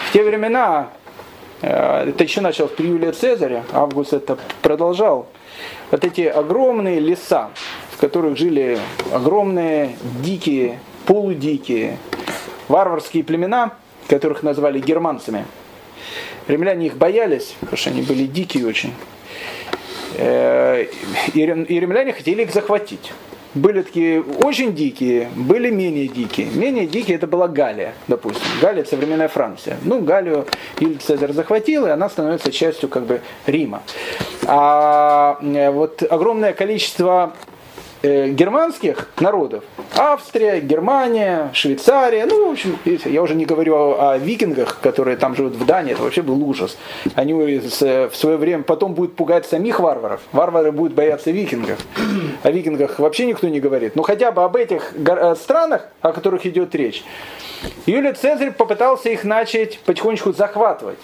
В те времена, э, это еще начал при Юлии Цезаря, Август это продолжал, вот эти огромные леса, в которых жили огромные, дикие, полудикие, варварские племена, которых назвали германцами. Римляне их боялись, потому что они были дикие очень. Э, и римляне хотели их захватить. Были такие очень дикие, были менее дикие. Менее дикие это была Галия, допустим. Галия это современная Франция. Ну, Галию Юлий Цезарь захватил, и она становится частью как бы Рима. А э, вот огромное количество германских народов, Австрия, Германия, Швейцария, ну, в общем, я уже не говорю о, викингах, которые там живут в Дании, это вообще был ужас. Они в свое время потом будут пугать самих варваров. Варвары будут бояться викингов. О викингах вообще никто не говорит. Но хотя бы об этих э, странах, о которых идет речь. Юлий Цезарь попытался их начать потихонечку захватывать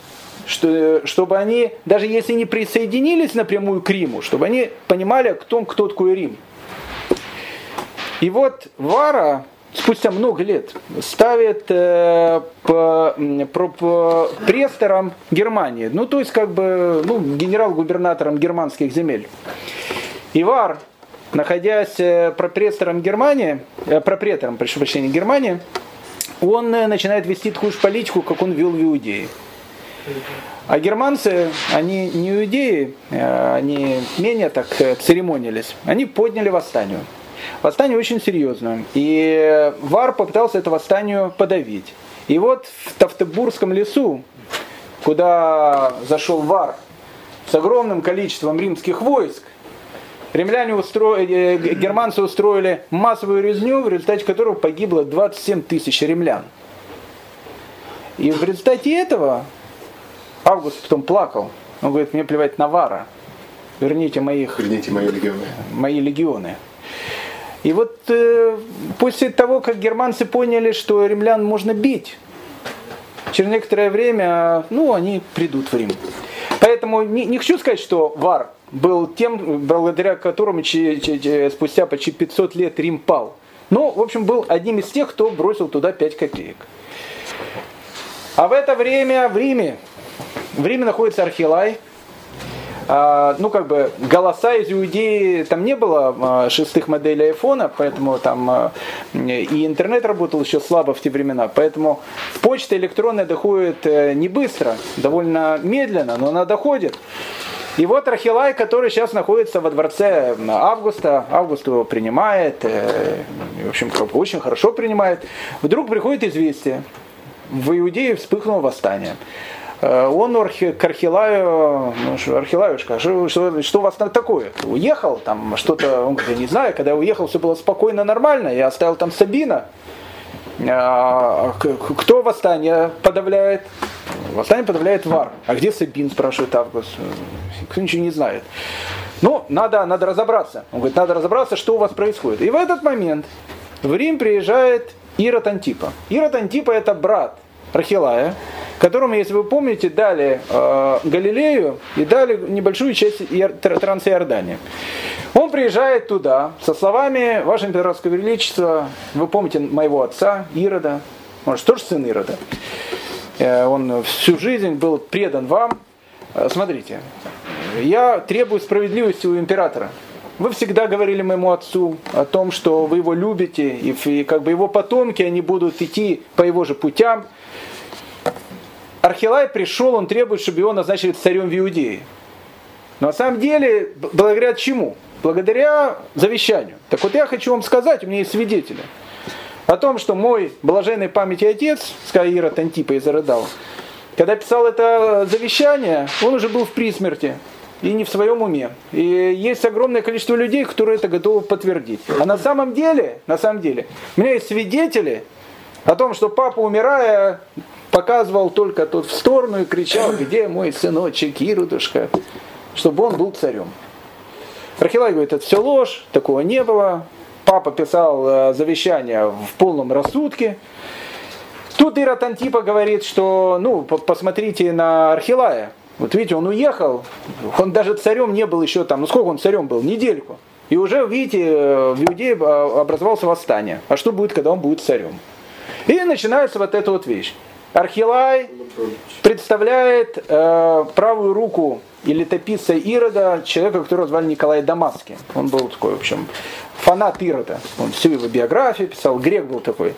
что, чтобы они, даже если не присоединились напрямую к Риму, чтобы они понимали, кто, кто такой Рим. И вот Вара спустя много лет ставит э, по, по, по престором Германии, ну то есть как бы ну, генерал-губернатором германских земель. И Вар, находясь э, пропрестором Германии, э, пропретором, прошу прощения, Германии, он э, начинает вести такую же политику, как он вел в Иудее. А германцы, они не иудеи, э, они менее так церемонились, они подняли восстание. Восстание очень серьезное. И Вар попытался это восстание подавить. И вот в Тавтебургском лесу, куда зашел Вар с огромным количеством римских войск, римляне устроили, э, германцы устроили массовую резню, в результате которого погибло 27 тысяч римлян. И в результате этого Август потом плакал. Он говорит, мне плевать на Вара. Верните моих... Верните мои легионы. Мои легионы. И вот э, после того, как германцы поняли, что римлян можно бить, через некоторое время, ну, они придут в Рим. Поэтому не, не хочу сказать, что Вар был тем, благодаря которому ч, ч, ч, спустя почти 500 лет Рим пал. Но, в общем, был одним из тех, кто бросил туда 5 копеек. А в это время в Риме, в Риме находится Архилай, ну, как бы, голоса из Иудеи, там не было а, шестых моделей айфона, поэтому там а, и интернет работал еще слабо в те времена, поэтому почта электронная доходит э, не быстро, довольно медленно, но она доходит. И вот Рахилай, который сейчас находится во дворце Августа, Август его принимает, э, в общем, очень хорошо принимает, вдруг приходит известие, в Иудее вспыхнуло восстание. Э, он к Архилаю, ну, Архилаюшка, что, что, у вас там такое? Уехал, там что-то, он говорит, не знаю, когда я уехал, все было спокойно, нормально, я оставил там Сабина. А, кто восстание подавляет? Восстание подавляет Вар. А где Сабин, спрашивает Август. Кто ничего не знает. Ну, надо, надо разобраться. Он говорит, надо разобраться, что у вас происходит. И в этот момент в Рим приезжает Ирод Антипа. Ирод Антипа это брат Рахилая, которому, если вы помните, дали э, Галилею и дали небольшую часть Трансиордании. Он приезжает туда со словами «Ваше императорское величество, вы помните моего отца Ирода, может, тоже сын Ирода, э, он всю жизнь был предан вам. Э, смотрите, я требую справедливости у императора. Вы всегда говорили моему отцу о том, что вы его любите, и как бы его потомки, они будут идти по его же путям. Архилай пришел, он требует, чтобы его назначили царем в Иудее. Но на самом деле, благодаря чему? Благодаря завещанию. Так вот я хочу вам сказать, у меня есть свидетели, о том, что мой блаженный памяти отец, Скаира Тантипа и зарыдал, когда писал это завещание, он уже был в присмерти и не в своем уме. И есть огромное количество людей, которые это готовы подтвердить. А на самом деле, на самом деле, у меня есть свидетели о том, что папа, умирая, показывал только тот в сторону и кричал, где мой сыночек Ирудушка, чтобы он был царем. Архилай говорит, это все ложь, такого не было. Папа писал э, завещание в полном рассудке. Тут Ират Антипа говорит, что, ну, посмотрите на Архилая. Вот видите, он уехал, он даже царем не был еще там, ну сколько он царем был, недельку. И уже, видите, э, в Иудее э, образовался восстание. А что будет, когда он будет царем? И начинается вот эта вот вещь. Архилай представляет э, правую руку и летописца Ирода, человека, которого звали Николай Дамаски. Он был такой, в общем, фанат Ирода. Он всю его биографию писал, грек был такой.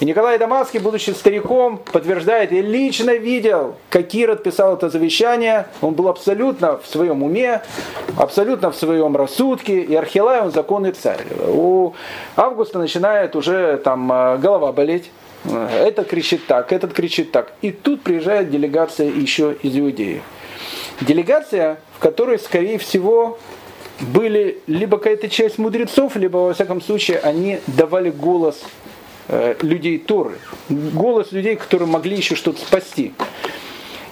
И Николай Дамаский, будучи стариком, подтверждает, я лично видел, как Ирод писал это завещание. Он был абсолютно в своем уме, абсолютно в своем рассудке. И Архилай, он законный царь. У Августа начинает уже там э, голова болеть. Этот кричит так, этот кричит так. И тут приезжает делегация еще из Иудеи. Делегация, в которой, скорее всего, были либо какая-то часть мудрецов, либо, во всяком случае, они давали голос э, людей Торы. Голос людей, которые могли еще что-то спасти.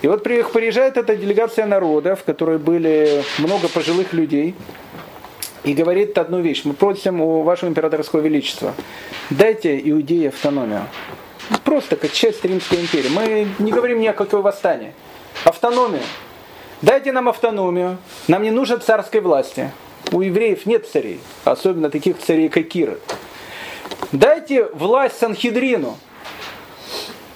И вот приезжает эта делегация народа, в которой были много пожилых людей, и говорит одну вещь. Мы просим у вашего императорского величества, дайте Иудеи автономию. Просто как часть Римской империи. Мы не говорим ни о какой восстании. Автономию. Дайте нам автономию. Нам не нужно царской власти. У евреев нет царей, особенно таких царей, как Киры. Дайте власть Санхедрину.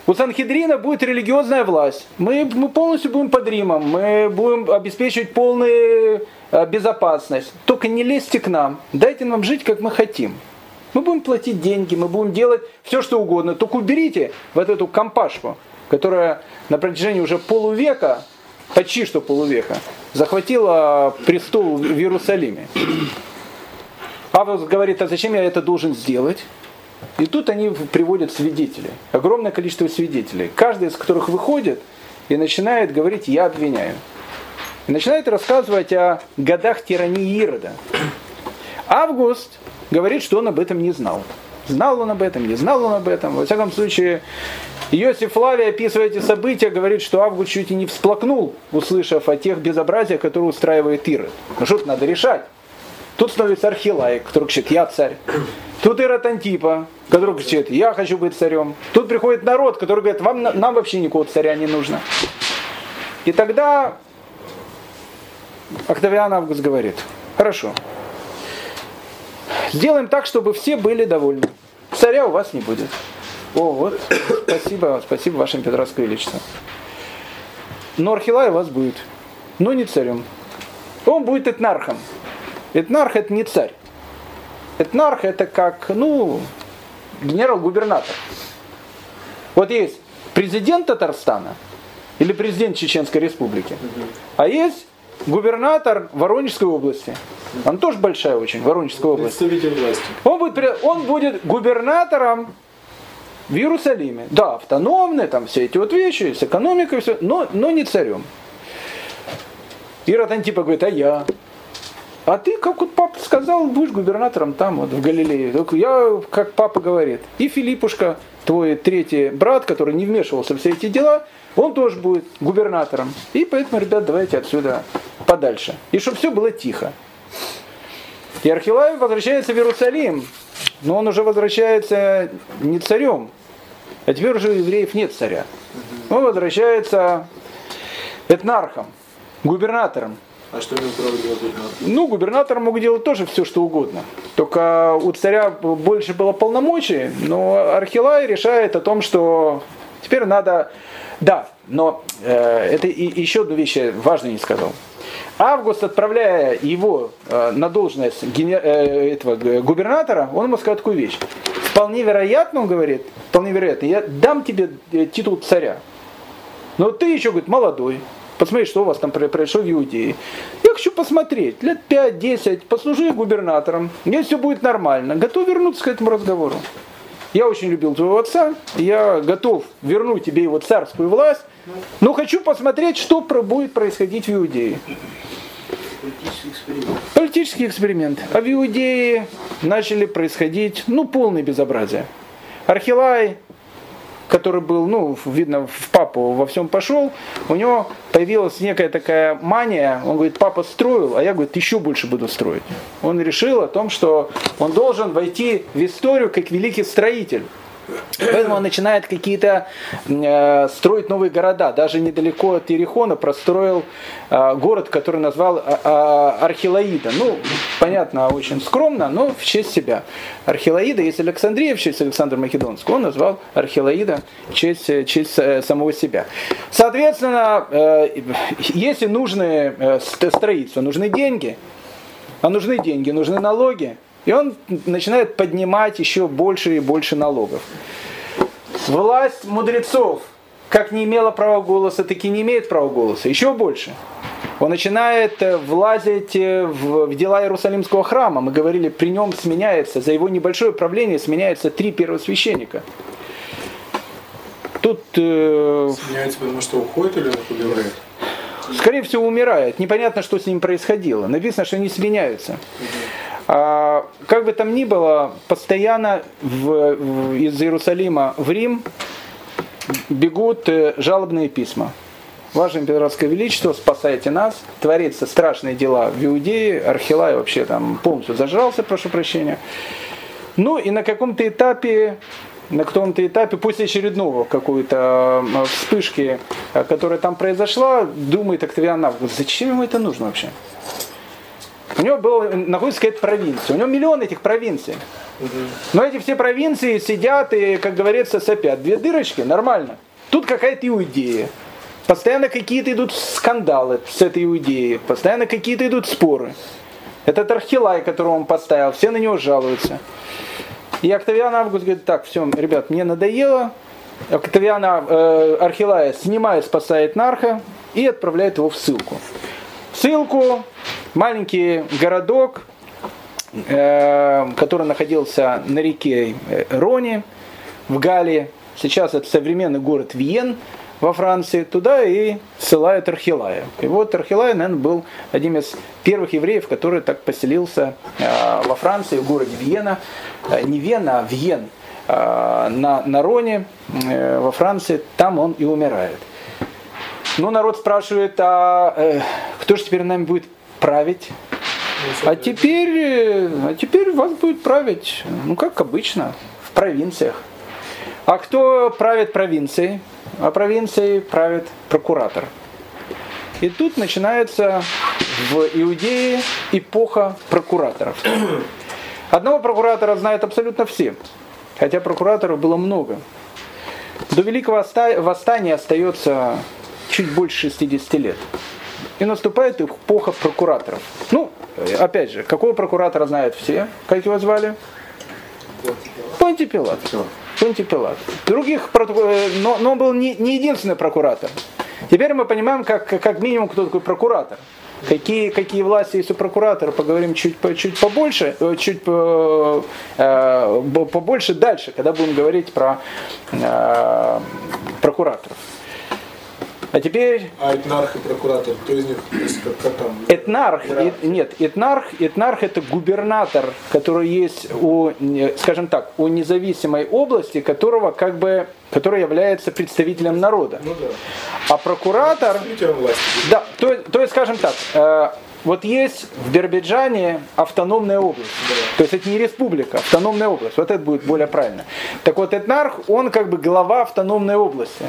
У Санхедрина будет религиозная власть. Мы, мы полностью будем под Римом, мы будем обеспечивать полную э, безопасность. Только не лезьте к нам, дайте нам жить, как мы хотим. Мы будем платить деньги, мы будем делать все, что угодно. Только уберите вот эту компашку, которая на протяжении уже полувека почти что полувека, захватила престол в Иерусалиме. Павел говорит, а зачем я это должен сделать? И тут они приводят свидетелей, огромное количество свидетелей, каждый из которых выходит и начинает говорить, я обвиняю. И начинает рассказывать о годах тирании Ирода. Август говорит, что он об этом не знал. Знал он об этом, не знал он об этом. Во всяком случае, Иосиф Флавий, описывая эти события, говорит, что Август чуть и не всплакнул, услышав о тех безобразиях, которые устраивает Ирод. Ну что-то надо решать. Тут становится Архилай, который кричит, я царь. Тут Ирод Антипа, который кричит, я хочу быть царем. Тут приходит народ, который говорит, вам, нам вообще никакого царя не нужно. И тогда Октавиан Август говорит, хорошо, сделаем так, чтобы все были довольны. Царя у вас не будет. О, вот, спасибо, спасибо, Ваше Императорское Величество. Но Архилай у вас будет, но не царем. Он будет этнархом. Этнарх это не царь. Этнарх это как, ну, генерал-губернатор. Вот есть президент Татарстана или президент Чеченской Республики, а есть губернатор Воронежской области. Он тоже большая очень, Воронежская область. Представитель власти. Он будет, он будет губернатором в Иерусалиме. Да, автономный, там все эти вот вещи, с экономикой, все, но, но не царем. Ирод Антипа говорит, а я? А ты, как вот папа сказал, будешь губернатором там, вот в Галилее. Я, как папа говорит, и Филиппушка, твой третий брат, который не вмешивался в все эти дела, он тоже будет губернатором. И поэтому, ребят, давайте отсюда подальше. И чтобы все было тихо. И Архилай возвращается в Иерусалим, но он уже возвращается не царем, а теперь уже у евреев нет царя. Он возвращается этнархом, губернатором. А что имел право губернатор? Ну, губернатор мог делать тоже все, что угодно. Только у царя больше было полномочий, но Архилай решает о том, что теперь надо... Да, но э, это и, еще одну вещь я важную не сказал. Август, отправляя его э, на должность гене, э, этого губернатора, он ему сказал такую вещь. Вполне вероятно, он говорит, вполне вероятно, я дам тебе э, титул царя. Но ты еще, говорит, молодой, посмотреть, что у вас там произошло в Иудее. Я хочу посмотреть, лет 5-10, послужи губернатором, если все будет нормально, готов вернуться к этому разговору. Я очень любил твоего отца, я готов вернуть тебе его царскую власть, но хочу посмотреть, что будет происходить в Иудее. Политический эксперимент. Политический эксперимент. А в Иудее начали происходить, ну, полное безобразие. Архилай, который был, ну, видно, в папу во всем пошел, у него появилась некая такая мания, он говорит, папа строил, а я, говорит, еще больше буду строить. Он решил о том, что он должен войти в историю как великий строитель. Поэтому он начинает какие-то э, строить новые города. Даже недалеко от Ерехона простроил э, город, который назвал э, э, Архилаида. Ну, понятно, очень скромно, но в честь себя. Архилаида, есть Александрия в честь Александра Македонского, он назвал Архилаида в честь, в честь э, самого себя. Соответственно, э, если нужны э, строительство, нужны деньги, а нужны деньги, нужны налоги, и он начинает поднимать еще больше и больше налогов. Власть мудрецов как не имела права голоса, так и не имеет права голоса. Еще больше. Он начинает э, влазить э, в, дела Иерусалимского храма. Мы говорили, при нем сменяется, за его небольшое правление сменяется три первосвященника. Тут... Э, сменяется, потому что уходит или он умирает? Скорее всего, умирает. Непонятно, что с ним происходило. Написано, что они сменяются. А, как бы там ни было, постоянно в, в, из Иерусалима в Рим бегут э, жалобные письма. Ваше императорское величество, спасайте нас. Творится страшные дела в Иудее. Архилай вообще там полностью зажрался, прошу прощения. Ну и на каком-то этапе на каком-то этапе, после очередного какой-то вспышки, э, которая там произошла, думает Октавиан зачем ему это нужно вообще? У него было, находится какая-то провинция. У него миллион этих провинций. Но эти все провинции сидят и, как говорится, сопят. Две дырочки, нормально. Тут какая-то иудея. Постоянно какие-то идут скандалы с этой иудеей. Постоянно какие-то идут споры. Этот Архилай, которого он поставил, все на него жалуются. И Октавиан Август говорит, так, все, ребят, мне надоело. Октавиана э, Архилая снимает, спасает Нарха и отправляет его в ссылку. В ссылку маленький городок, э, который находился на реке э, Рони в Галлии. Сейчас это современный город Виен во Франции. Туда и ссылают Архилая. И вот Архилай, наверное, был одним из первых евреев, который так поселился э, во Франции, в городе Виена. Не Вена, а Виен на, на Роне во Франции. Там он и умирает. Ну, народ спрашивает, а э, кто же теперь нами будет править. А теперь, э, а теперь вас будет править, ну как обычно, в провинциях. А кто правит провинцией? А провинцией правит прокуратор. И тут начинается в Иудее эпоха прокураторов. Одного прокуратора знают абсолютно все, хотя прокураторов было много. До Великого Восстания остается чуть больше 60 лет и наступает эпоха прокураторов. Ну, опять же, какого прокуратора знают все? Как его звали? Понти Пилат. Понти Пилат. Других, э, но, но он был не, не единственный прокуратор. Теперь мы понимаем, как, как минимум, кто такой прокуратор. Какие, какие власти есть у прокуратора, поговорим чуть, чуть побольше, э, чуть э, побольше дальше, когда будем говорить про э, прокураторов. А теперь... А этнарх и прокуратор, кто из них, как, как там? Этнарх, э, нет, этнарх, этнарх это губернатор, который есть у, скажем так, у независимой области, которого как бы, который является представителем народа. Ну да. А прокуратор... Да, то, то есть, скажем так, э, вот есть в Биробиджане автономная область. То есть это не республика, автономная область. Вот это будет более правильно. Так вот, Этнарх, он как бы глава автономной области.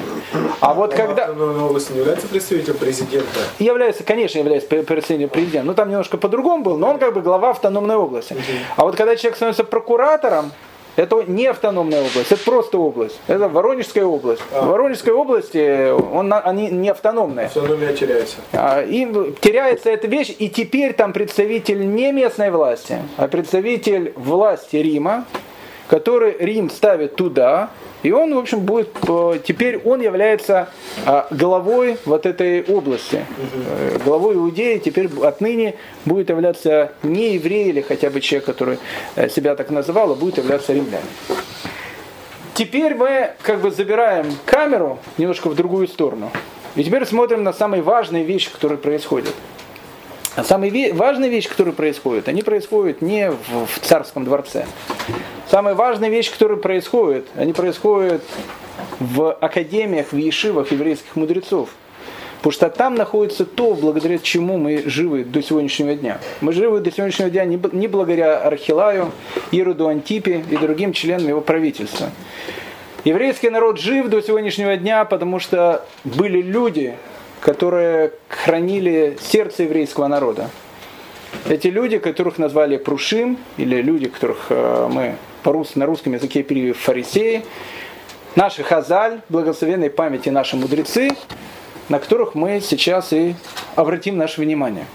А вот когда... Автономная область не является представителем президента? Является, конечно, является представителем президента. Ну там немножко по-другому был, но он как бы глава автономной области. А вот когда человек становится прокуратором, это не автономная область, это просто область. Это Воронежская область. А. В Воронежской области он, они не автономные. Автономия теряется. А, и теряется эта вещь, и теперь там представитель не местной власти, а представитель власти Рима, который Рим ставит туда, и он, в общем, будет, э, теперь он является а, главой вот этой области. Э, главой Иудеи теперь отныне будет являться не еврей или хотя бы человек, который э, себя так называл, а будет являться римлянин. Теперь мы как бы забираем камеру немножко в другую сторону. И теперь смотрим на самые важные вещи, которые происходят. А самые важные вещи, которые происходят, они происходят не в, в царском дворце. Самые важные вещи, которые происходят, они происходят в академиях, в ешивах еврейских мудрецов. Потому что там находится то, благодаря чему мы живы до сегодняшнего дня. Мы живы до сегодняшнего дня не благодаря Архилаю, Ироду Антипе и другим членам его правительства. Еврейский народ жив до сегодняшнего дня, потому что были люди, которые хранили сердце еврейского народа. Эти люди, которых назвали Прушим, или люди, которых э, мы по-русски, на русском языке перевели фарисеи, наши хазаль, благословенной памяти наши мудрецы, на которых мы сейчас и обратим наше внимание.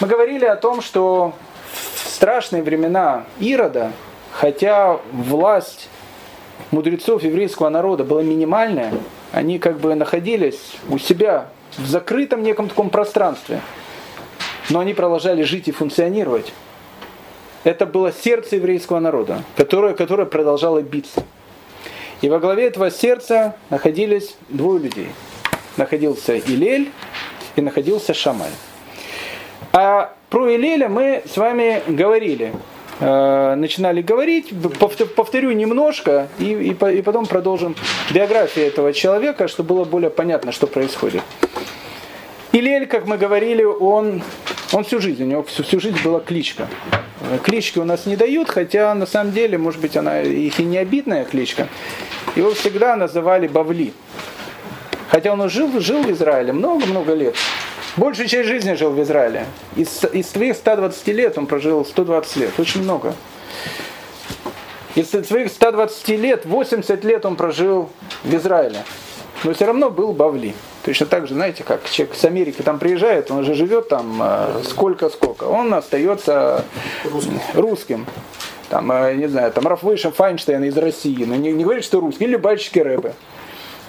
Мы говорили о том, что в страшные времена Ирода, хотя власть мудрецов еврейского народа была минимальная, они как бы находились у себя в закрытом неком таком пространстве, но они продолжали жить и функционировать. Это было сердце еврейского народа, которое, которое продолжало биться. И во главе этого сердца находились двое людей. Находился Илель и находился Шамай. А про Илеля мы с вами говорили. Э, начинали говорить, повторю немножко и, и, и потом продолжим биографию этого человека, чтобы было более понятно, что происходит. Илель, как мы говорили, он, он всю жизнь, у него всю, всю жизнь была кличка. Клички у нас не дают, хотя на самом деле, может быть, она их и не обидная кличка. Его всегда называли Бавли. Хотя он жил, жил в Израиле много-много лет. Большую часть жизни жил в Израиле. Из, из своих 120 лет он прожил 120 лет. Очень много. Из своих 120 лет 80 лет он прожил в Израиле. Но все равно был Бавли. Точно так же, знаете, как человек с Америки там приезжает, он же живет там э, сколько-сколько. Он остается русским. русским. Там, э, не знаю, там Рафвейшем Файнштейн из России. Но не, не говорит, что русский. Или Бальчики Рэбе.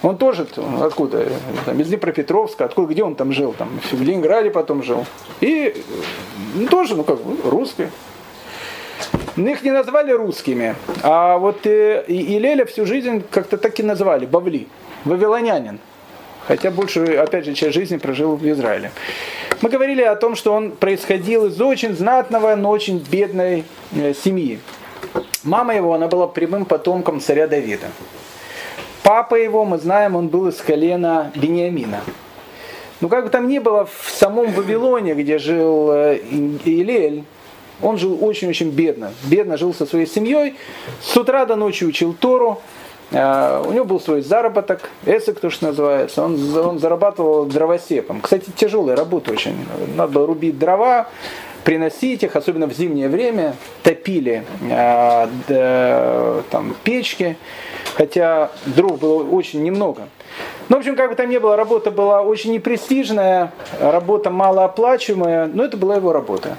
Он тоже откуда? Там, из Днепропетровска, откуда, где он там жил? Там, в Ленинграде потом жил. И ну, тоже, ну как, русский. Но их не назвали русскими. А вот э, и, Леля всю жизнь как-то так и назвали, Бавли, вавилонянин. Хотя больше, опять же, часть жизни прожил в Израиле. Мы говорили о том, что он происходил из очень знатного, но очень бедной э, семьи. Мама его, она была прямым потомком царя Давида. Папа его, мы знаем, он был из колена Бениамина. Ну, как бы там ни было, в самом Вавилоне, где жил э, Илель, он жил очень-очень бедно. Бедно жил со своей семьей. С утра до ночи учил Тору. Э, у него был свой заработок, эсэк, то, что называется. Он, он зарабатывал дровосеком. Кстати, тяжелая работа очень. Надо было рубить дрова, приносить их, особенно в зимнее время. Топили э, э, там, печки хотя дров было очень немного. Ну, в общем, как бы там ни было, работа была очень непрестижная, работа малооплачиваемая, но это была его работа.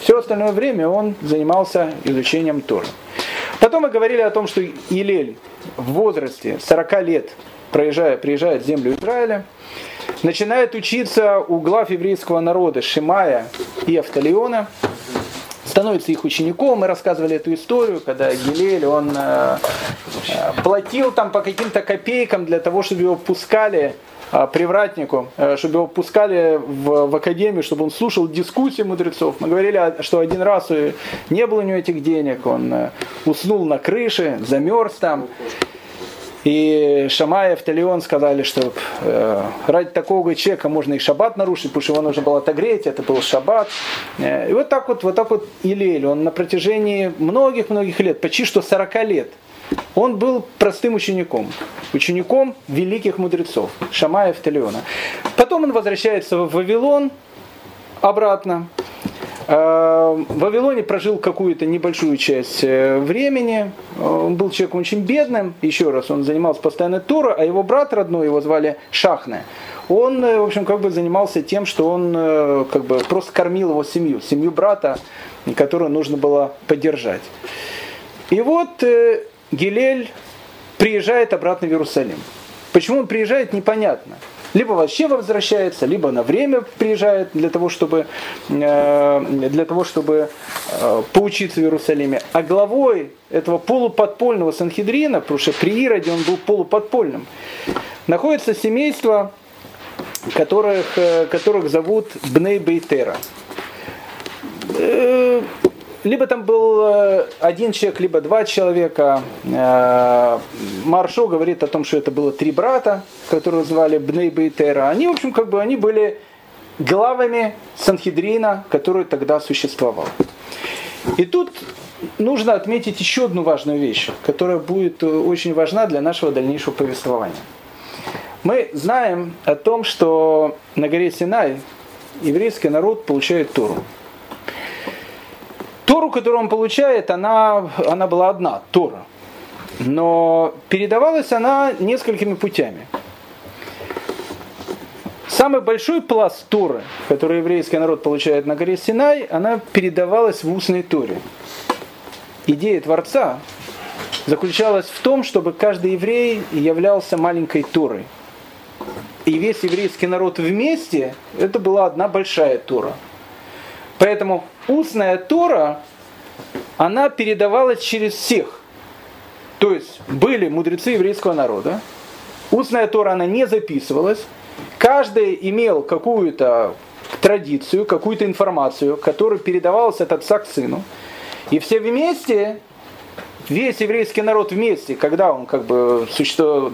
Все остальное время он занимался изучением Торы. Потом мы говорили о том, что Илель в возрасте 40 лет проезжает, приезжает в землю Израиля, начинает учиться у глав еврейского народа Шимая и Автолиона, становится их учеником. Мы рассказывали эту историю, когда Гилель, он э, э, платил там по каким-то копейкам для того, чтобы его пускали э, привратнику, э, чтобы его пускали в, в академию, чтобы он слушал дискуссии мудрецов. Мы говорили, что один раз не было у него этих денег, он уснул на крыше, замерз там. И Шамаев, Талион сказали, что э, ради такого человека можно и шаббат нарушить, потому что его нужно было отогреть, это был шаббат. Э, и вот так вот, вот так вот Илель, он на протяжении многих-многих лет, почти что 40 лет, он был простым учеником, учеником великих мудрецов, Шамаев Талиона. Потом он возвращается в Вавилон обратно, в Вавилоне прожил какую-то небольшую часть э, времени. Он был человеком очень бедным. Еще раз, он занимался постоянно Торой, а его брат родной, его звали Шахне. Он, э, в общем, как бы занимался тем, что он как бы просто кормил его семью, семью брата, которую нужно было поддержать. И вот э, Гилель приезжает обратно в Иерусалим. Почему он приезжает, непонятно. Либо вообще возвращается, либо на время приезжает для того, чтобы, э, для того, чтобы э, поучиться в Иерусалиме. А главой этого полуподпольного Санхедрина, потому что при Ироде он был полуподпольным, находится семейство, которых, э, которых зовут Бней Бейтера либо там был э, один человек, либо два человека. Э, Маршо говорит о том, что это было три брата, которых звали Бней Бейтера. Они, в общем, как бы они были главами Санхедрина, который тогда существовал. И тут нужно отметить еще одну важную вещь, которая будет очень важна для нашего дальнейшего повествования. Мы знаем о том, что на горе Синай еврейский народ получает Тору. Тору, которую он получает, она, она была одна, Тора. Но передавалась она несколькими путями. Самый большой пласт Торы, который еврейский народ получает на горе Синай, она передавалась в устной Торе. Идея Творца заключалась в том, чтобы каждый еврей являлся маленькой Торой. И весь еврейский народ вместе, это была одна большая Тора – Поэтому устная Тора, она передавалась через всех. То есть были мудрецы еврейского народа, устная Тора, она не записывалась, каждый имел какую-то традицию, какую-то информацию, которая передавалась от отца к сыну. И все вместе весь еврейский народ вместе, когда он как бы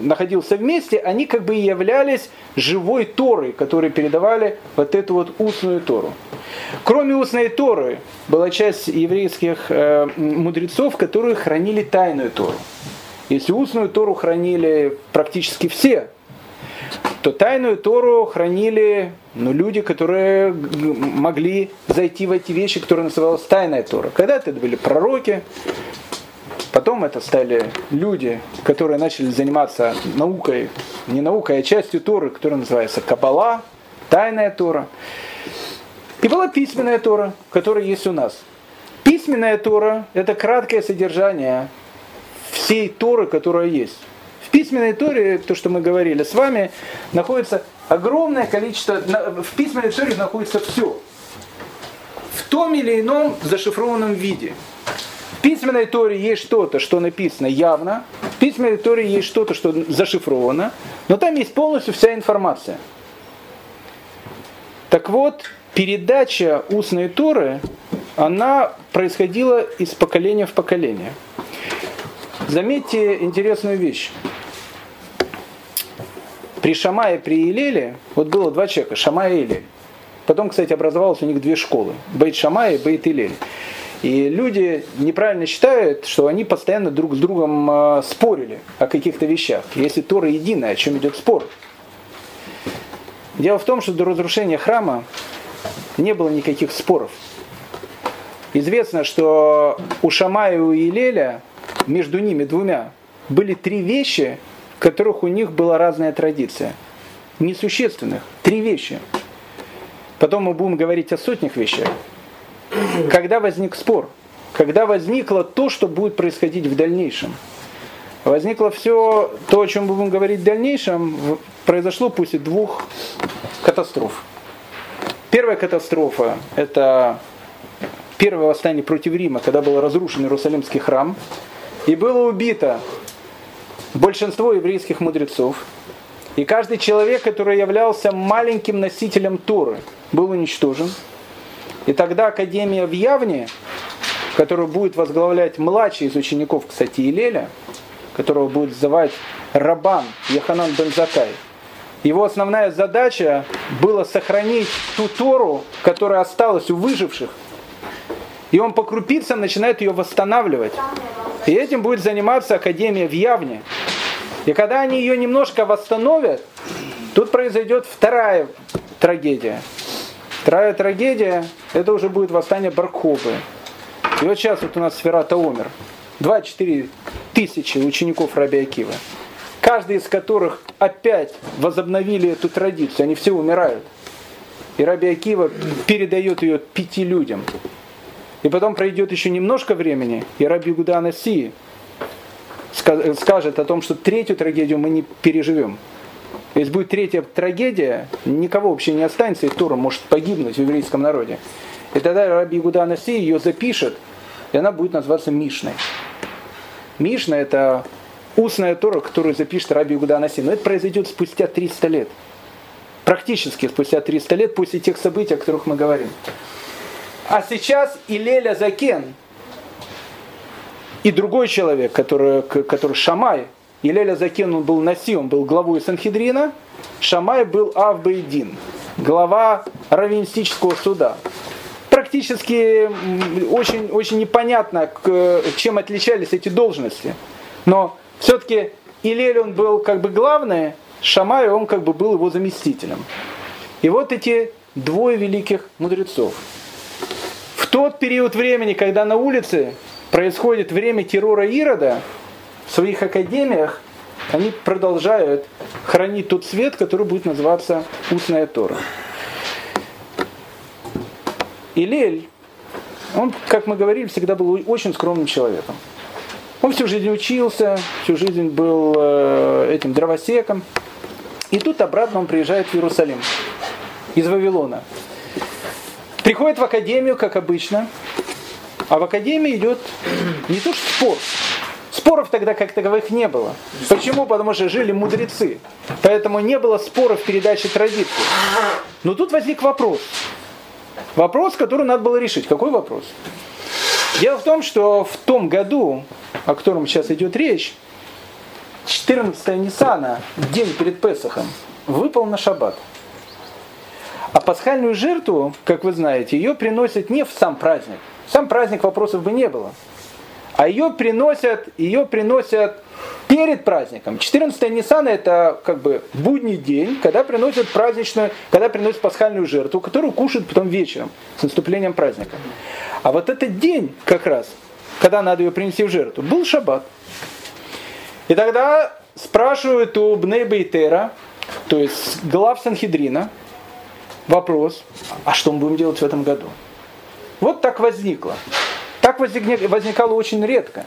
находился вместе, они как бы являлись живой Торой, которые передавали вот эту вот устную Тору. Кроме устной Торы, была часть еврейских э, мудрецов, которые хранили тайную Тору. Если устную Тору хранили практически все, то тайную Тору хранили ну, люди, которые могли зайти в эти вещи, которые называлась тайная Тора. Когда-то это были пророки, Потом это стали люди, которые начали заниматься наукой, не наукой, а частью Торы, которая называется Кабала, тайная Тора. И была письменная Тора, которая есть у нас. Письменная Тора – это краткое содержание всей Торы, которая есть. В письменной Торе, то, что мы говорили с вами, находится огромное количество, в письменной Торе находится все. В том или ином зашифрованном виде – письменной Торе есть что-то, что написано явно, в письменной Торе есть что-то, что зашифровано, но там есть полностью вся информация. Так вот, передача устной Торы, она происходила из поколения в поколение. Заметьте интересную вещь. При Шамае, при Илеле, вот было два человека, Шамая и Илель. Потом, кстати, образовалось у них две школы, Бейт Шамая и Бейт Илель. И люди неправильно считают, что они постоянно друг с другом а, спорили о каких-то вещах. Если Тора единая, о чем идет спор? Дело в том, что до разрушения храма не было никаких споров. Известно, что у Шамая и у Илеля, между ними двумя, были три вещи, в которых у них была разная традиция. Несущественных. Три вещи. Потом мы будем говорить о сотнях вещах когда возник спор, когда возникло то, что будет происходить в дальнейшем. Возникло все то, о чем будем говорить в дальнейшем, произошло после двух катастроф. Первая катастрофа – это первое восстание против Рима, когда был разрушен Иерусалимский храм, и было убито большинство еврейских мудрецов. И каждый человек, который являлся маленьким носителем Торы, был уничтожен – и тогда Академия в Явне, которую будет возглавлять младший из учеников, кстати, Илеля, которого будет звать Рабан Яханан Бензакай, его основная задача была сохранить ту Тору, которая осталась у выживших. И он по крупицам начинает ее восстанавливать. И этим будет заниматься Академия в Явне. И когда они ее немножко восстановят, тут произойдет вторая трагедия. Вторая трагедия, это уже будет восстание Бархопы. И вот сейчас вот у нас Сферата умер. 24 тысячи учеников Раби Акива. Каждый из которых опять возобновили эту традицию. Они все умирают. И Раби Акива передает ее пяти людям. И потом пройдет еще немножко времени, и Раби Гуда Анаси скажет о том, что третью трагедию мы не переживем. Если будет третья трагедия, никого вообще не останется, и Тора может погибнуть в еврейском народе. И тогда Раби Гуда Анаси ее запишет, и она будет называться Мишной. Мишна это устная Тора, которую запишет Раби Гуда Анаси. Но это произойдет спустя 300 лет. Практически спустя 300 лет после тех событий, о которых мы говорим. А сейчас Илеля Закен и другой человек, который, который Шамай, Илеля Закен он был Наси, он был главой Санхедрина, Шамай был Авбейдин, глава раввинистического суда. Практически очень, очень непонятно, чем отличались эти должности. Но все-таки Илель он был как бы главный, Шамай он как бы был его заместителем. И вот эти двое великих мудрецов – тот период времени, когда на улице происходит время террора Ирода, в своих академиях они продолжают хранить тот свет, который будет называться устная Тора. Илель, он, как мы говорили, всегда был очень скромным человеком. Он всю жизнь учился, всю жизнь был э, этим дровосеком. И тут обратно он приезжает в Иерусалим из Вавилона. Приходит в академию, как обычно, а в академии идет не то что спор, Споров тогда как таковых не было. Почему? Потому что жили мудрецы. Поэтому не было споров в передаче традиции. Но тут возник вопрос. Вопрос, который надо было решить. Какой вопрос? Дело в том, что в том году, о котором сейчас идет речь, 14 Ниссана, день перед Песохом, выпал на шаббат. А пасхальную жертву, как вы знаете, ее приносят не в сам праздник. Сам праздник вопросов бы не было. А ее приносят, ее приносят перед праздником. 14 Ниссана это как бы будний день, когда приносят праздничную, когда приносят пасхальную жертву, которую кушают потом вечером, с наступлением праздника. А вот этот день как раз, когда надо ее принести в жертву, был шаббат. И тогда спрашивают у Бнейбейтера, то есть глав Санхедрина, вопрос, а что мы будем делать в этом году? Вот так возникло. Так возникало очень редко.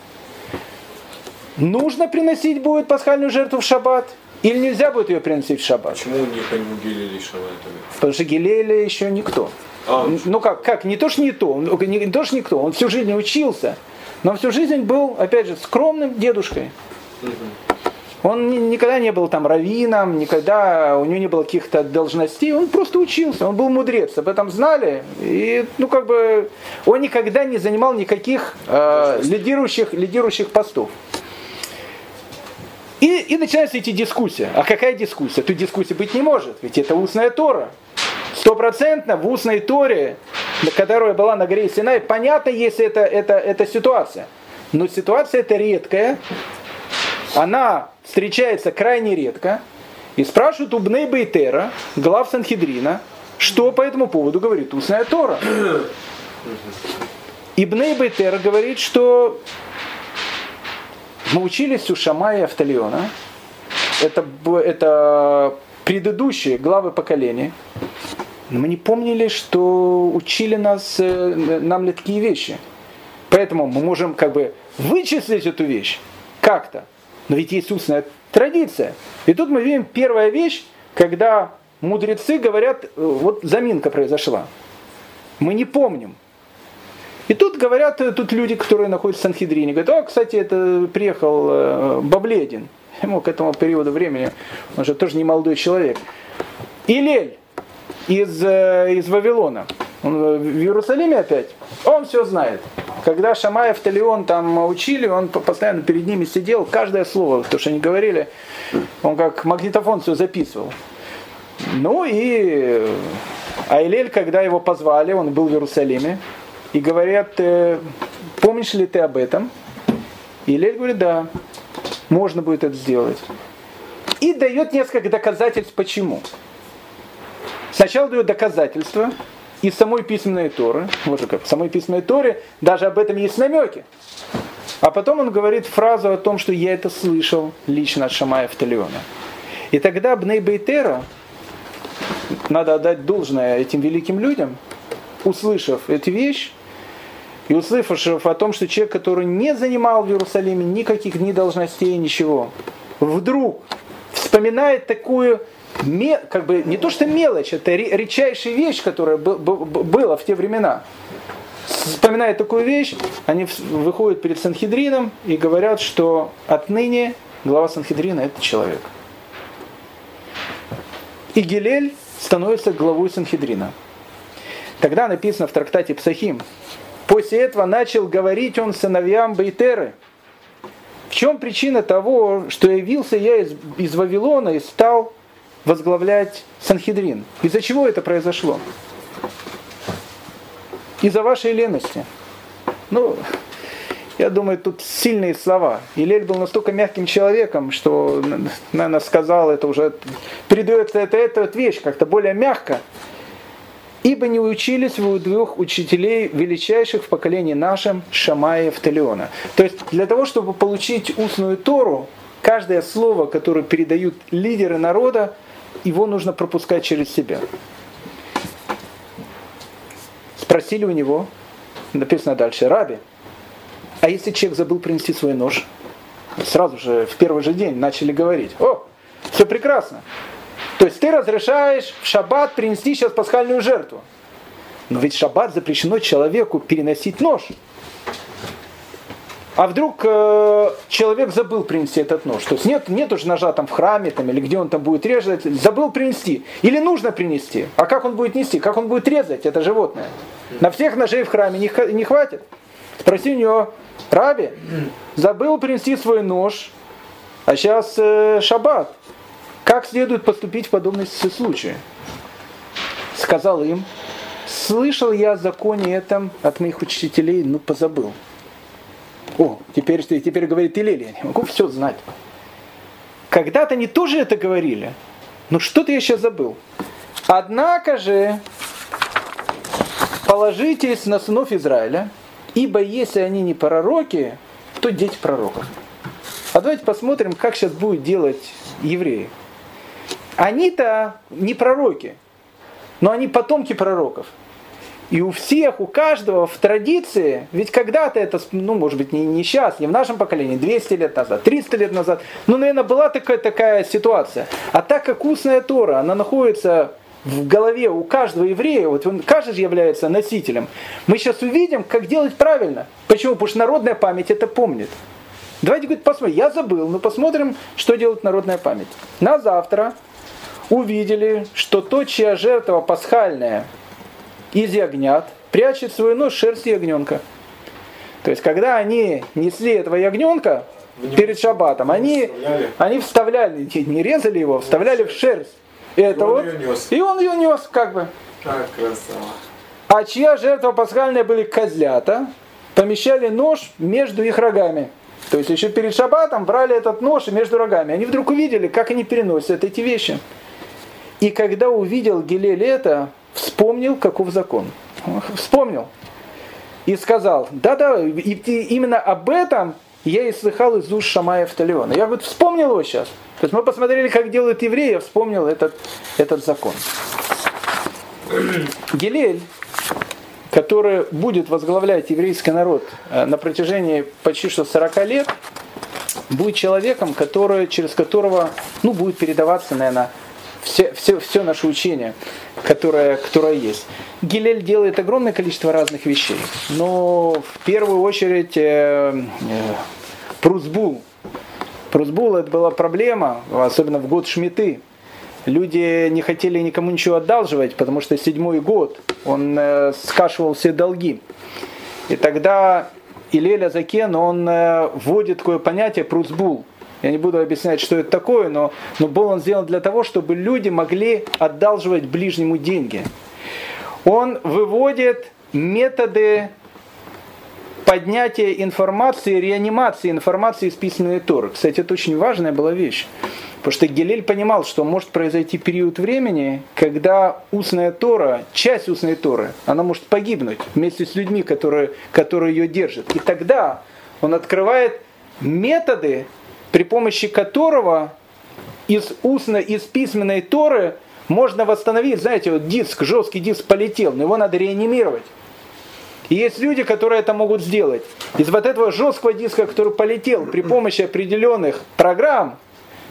Нужно приносить будет пасхальную жертву в шаббат? Или нельзя будет ее приносить в шаббат? Почему не гелели шаббат? Потому что гелели еще никто. А, ну как, как, не то что не то, не, не то что никто, он всю жизнь учился, но всю жизнь был, опять же, скромным дедушкой. Угу. Он никогда не был там раввином, никогда у него не было каких-то должностей, он просто учился, он был мудрец, об этом знали. И, ну, как бы, он никогда не занимал никаких э, лидирующих, лидирующих постов. И, и начинаются эти дискуссии. А какая дискуссия? Тут дискуссии быть не может, ведь это устная Тора. Стопроцентно в устной Торе, которая была на горе Синай, понятно, если это, это, это ситуация. Но ситуация это редкая, она встречается крайне редко, и спрашивают у Бней Бейтера, глав Санхедрина, что по этому поводу говорит устная Тора. И Бней Бейтер говорит, что мы учились у Шамая и Автолиона, это, это предыдущие главы поколения, но мы не помнили, что учили нас, э, нам такие вещи. Поэтому мы можем как бы вычислить эту вещь как-то. Но ведь есть устная традиция. И тут мы видим первая вещь, когда мудрецы говорят, э, вот заминка произошла. Мы не помним. И тут говорят, э, тут люди, которые находятся в Санхедрине, говорят, о, кстати, это приехал э, Бабледин. Ему к этому периоду времени, он же тоже не молодой человек. Илель из, из Вавилона. Он в Иерусалиме опять. Он все знает. Когда Шамаев Талион там учили, он постоянно перед ними сидел, каждое слово, то, что они говорили, он как магнитофон все записывал. Ну и Айлель, когда его позвали, он был в Иерусалиме, и говорят, «Э, помнишь ли ты об этом? И Айлель говорит, да, можно будет это сделать. И дает несколько доказательств, почему. Сначала дает доказательства, из самой письменной Торы, как, в самой письменной Торе даже об этом есть намеки. А потом он говорит фразу о том, что я это слышал лично от Шамая Талиона. И тогда Бней Бейтера, надо отдать должное этим великим людям, услышав эту вещь, и услышав о том, что человек, который не занимал в Иерусалиме никаких ни должностей, ничего, вдруг вспоминает такую как бы не то что мелочь, это редчайшая вещь, которая была в те времена. Вспоминает такую вещь, они выходят перед Санхедрином и говорят, что отныне глава Санхедрина это человек. И Гилель становится главой Санхедрина. Тогда написано в трактате Псахим, после этого начал говорить он сыновьям Бейтеры. В чем причина того, что явился я из, из Вавилона и стал возглавлять Санхедрин? Из-за чего это произошло? Из-за вашей лености. Ну, я думаю, тут сильные слова. Илель был настолько мягким человеком, что, наверное, сказал это уже, передается это, эта вещь как-то более мягко. Ибо не учились вы у двух учителей величайших в поколении нашем Шамая и Талиона. То есть для того, чтобы получить устную Тору, каждое слово, которое передают лидеры народа, его нужно пропускать через себя. Спросили у него, написано дальше, Раби, а если человек забыл принести свой нож? Сразу же в первый же день начали говорить, о, все прекрасно. То есть ты разрешаешь в шаббат принести сейчас пасхальную жертву. Но ведь в шаббат запрещено человеку переносить нож. А вдруг э, человек забыл принести этот нож? То есть нет, нет уже ножа там в храме там, или где он там будет резать, забыл принести. Или нужно принести. А как он будет нести? Как он будет резать это животное? На всех ножей в храме не, не хватит. Спроси у него, Раби, забыл принести свой нож, а сейчас э, шаббат. Как следует поступить в подобном случае? Сказал им, слышал я о законе этом от моих учителей, но позабыл. О, теперь, теперь говорит Илель, я не могу все знать. Когда-то они тоже это говорили, но что-то я сейчас забыл. Однако же, положитесь на сынов Израиля, ибо если они не пророки, то дети пророков. А давайте посмотрим, как сейчас будет делать евреи. Они-то не пророки, но они потомки пророков. И у всех, у каждого в традиции, ведь когда-то это, ну, может быть, не, не сейчас, не в нашем поколении, 200 лет назад, 300 лет назад, ну, наверное, была такая, такая ситуация. А так как устная Тора, она находится в голове у каждого еврея, вот он, каждый же является носителем, мы сейчас увидим, как делать правильно. Почему? Потому что народная память это помнит. Давайте, говорит, посмотрим. Я забыл, но посмотрим, что делает народная память. На завтра увидели, что то, чья жертва пасхальная из ягнят, прячет свою нос в шерсть ягненка. То есть, когда они несли этого ягненка перед шаббатом, они, вставляли. они вставляли, не резали его, вставляли в шерсть. Это и, вот, он нес. и он ее нес, как бы. Как красава. А чья жертва пасхальная были козлята, помещали нож между их рогами. То есть еще перед шаббатом брали этот нож между рогами. Они вдруг увидели, как они переносят эти вещи. И когда увидел Гилель это, вспомнил, каков закон. Вспомнил. И сказал, да-да, именно об этом я и слыхал из уст Шамая Талиона. Я вот вспомнил его сейчас. То есть мы посмотрели, как делают евреи, я вспомнил этот, этот закон. Гилель, который будет возглавлять еврейский народ э, на протяжении почти что 40 лет, будет человеком, который, через которого ну, будет передаваться, наверное, все, все, все наше учение, которое, которое есть. Гилель делает огромное количество разных вещей, но в первую очередь э, э, Прусбул. Прусбул это была проблема, особенно в год Шмиты. Люди не хотели никому ничего одалживать, потому что седьмой год он э, скашивал все долги. И тогда Илеля Закен, он э, вводит такое понятие Прусбул – я не буду объяснять, что это такое, но, но был он сделан для того, чтобы люди могли одалживать ближнему деньги. Он выводит методы поднятия информации, реанимации информации из письменной Торы. Кстати, это очень важная была вещь. Потому что Гелель понимал, что может произойти период времени, когда устная Тора, часть устной Торы, она может погибнуть вместе с людьми, которые, которые ее держат. И тогда он открывает методы при помощи которого из устной, из письменной Торы можно восстановить, знаете, вот диск, жесткий диск полетел, но его надо реанимировать. И есть люди, которые это могут сделать. Из вот этого жесткого диска, который полетел при помощи определенных программ,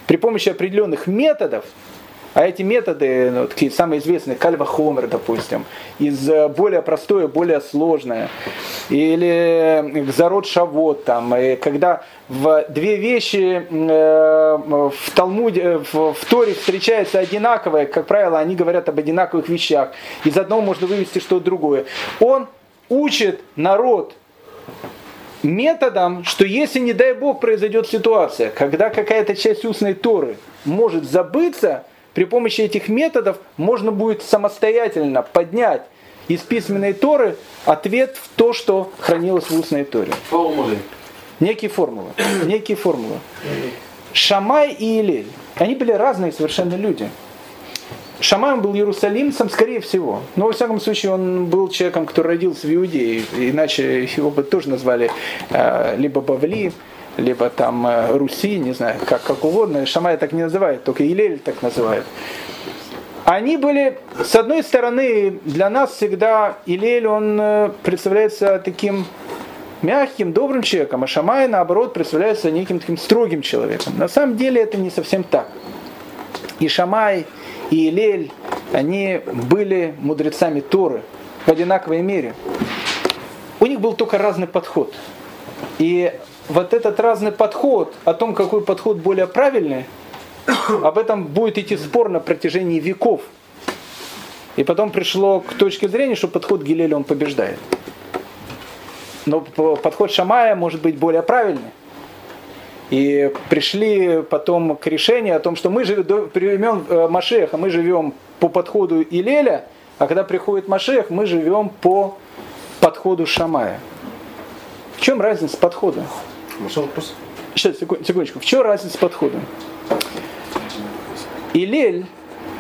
при помощи определенных методов, а эти методы, ну, такие самые известные, кальва хомер, допустим, из э, более простое, более сложное, или зарод шавот, там, и когда в две вещи э, в Талмуде, э, в, в Торе встречаются одинаковые, как правило, они говорят об одинаковых вещах. Из одного можно вывести что-то другое. Он учит народ методом, что если, не дай Бог, произойдет ситуация, когда какая-то часть устной Торы может забыться, при помощи этих методов можно будет самостоятельно поднять из письменной Торы ответ в то, что хранилось в устной Торе. Формулы. Некие формулы. Некие формулы. Шамай и Илель. Они были разные совершенно люди. Шамай он был иерусалимцем, скорее всего. Но, во всяком случае, он был человеком, который родился в Иудее. Иначе его бы тоже назвали э, либо Бавли, либо там э, Руси, не знаю, как, как угодно. Шамай так не называет, только Илель так называют. Они были, с одной стороны, для нас всегда Илель, он э, представляется таким мягким, добрым человеком, а Шамай, наоборот, представляется неким таким строгим человеком. На самом деле это не совсем так. И Шамай, и Илель, они были мудрецами Торы в одинаковой мере. У них был только разный подход. И вот этот разный подход, о том, какой подход более правильный, об этом будет идти спор на протяжении веков. И потом пришло к точке зрения, что подход Гилеля он побеждает. Но подход Шамая может быть более правильный. И пришли потом к решению о том, что мы живем времен э, Машеха, мы живем по подходу Илеля, а когда приходит Машех, мы живем по подходу Шамая. В чем разница подхода? Сейчас, секундочку. В чем разница подхода? Илель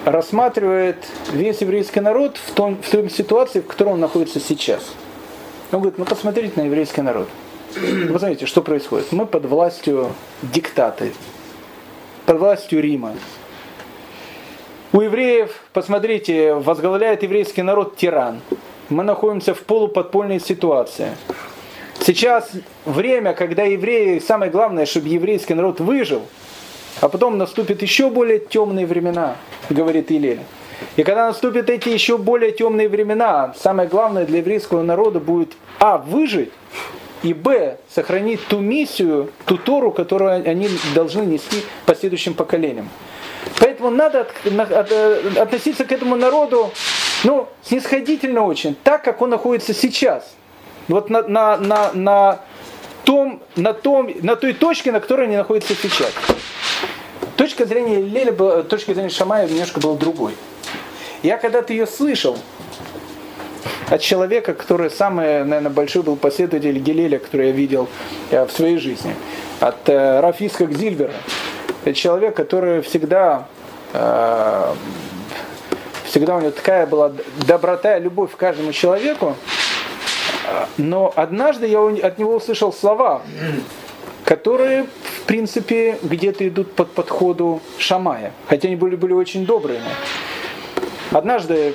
рассматривает весь еврейский народ в, том, в той ситуации, в которой он находится сейчас. Он говорит, ну посмотрите на еврейский народ. Посмотрите, что происходит. Мы под властью диктаты, под властью Рима. У евреев, посмотрите, возглавляет еврейский народ тиран. Мы находимся в полуподпольной ситуации. Сейчас время, когда евреи, самое главное, чтобы еврейский народ выжил, а потом наступят еще более темные времена, говорит Илель. И когда наступят эти еще более темные времена, самое главное для еврейского народа будет а. выжить, и б. сохранить ту миссию, ту Тору, которую они должны нести последующим поколениям. Поэтому надо э, относиться к этому народу ну, снисходительно очень, так как он находится сейчас – вот на, на, на, на, том, на, том, на той точке, на которой они находятся сейчас. Точка зрения Леля точка зрения Шамая немножко была другой. Я когда-то ее слышал от человека, который самый, наверное, большой был последователь Гелеля, который я видел э, в своей жизни, от э, Рафиска Гзильбера. Это человек, который всегда э, всегда у него такая была доброта и любовь к каждому человеку, но однажды я от него услышал слова, которые, в принципе, где-то идут под подходу Шамая, хотя они были, были очень добрыми. Однажды э,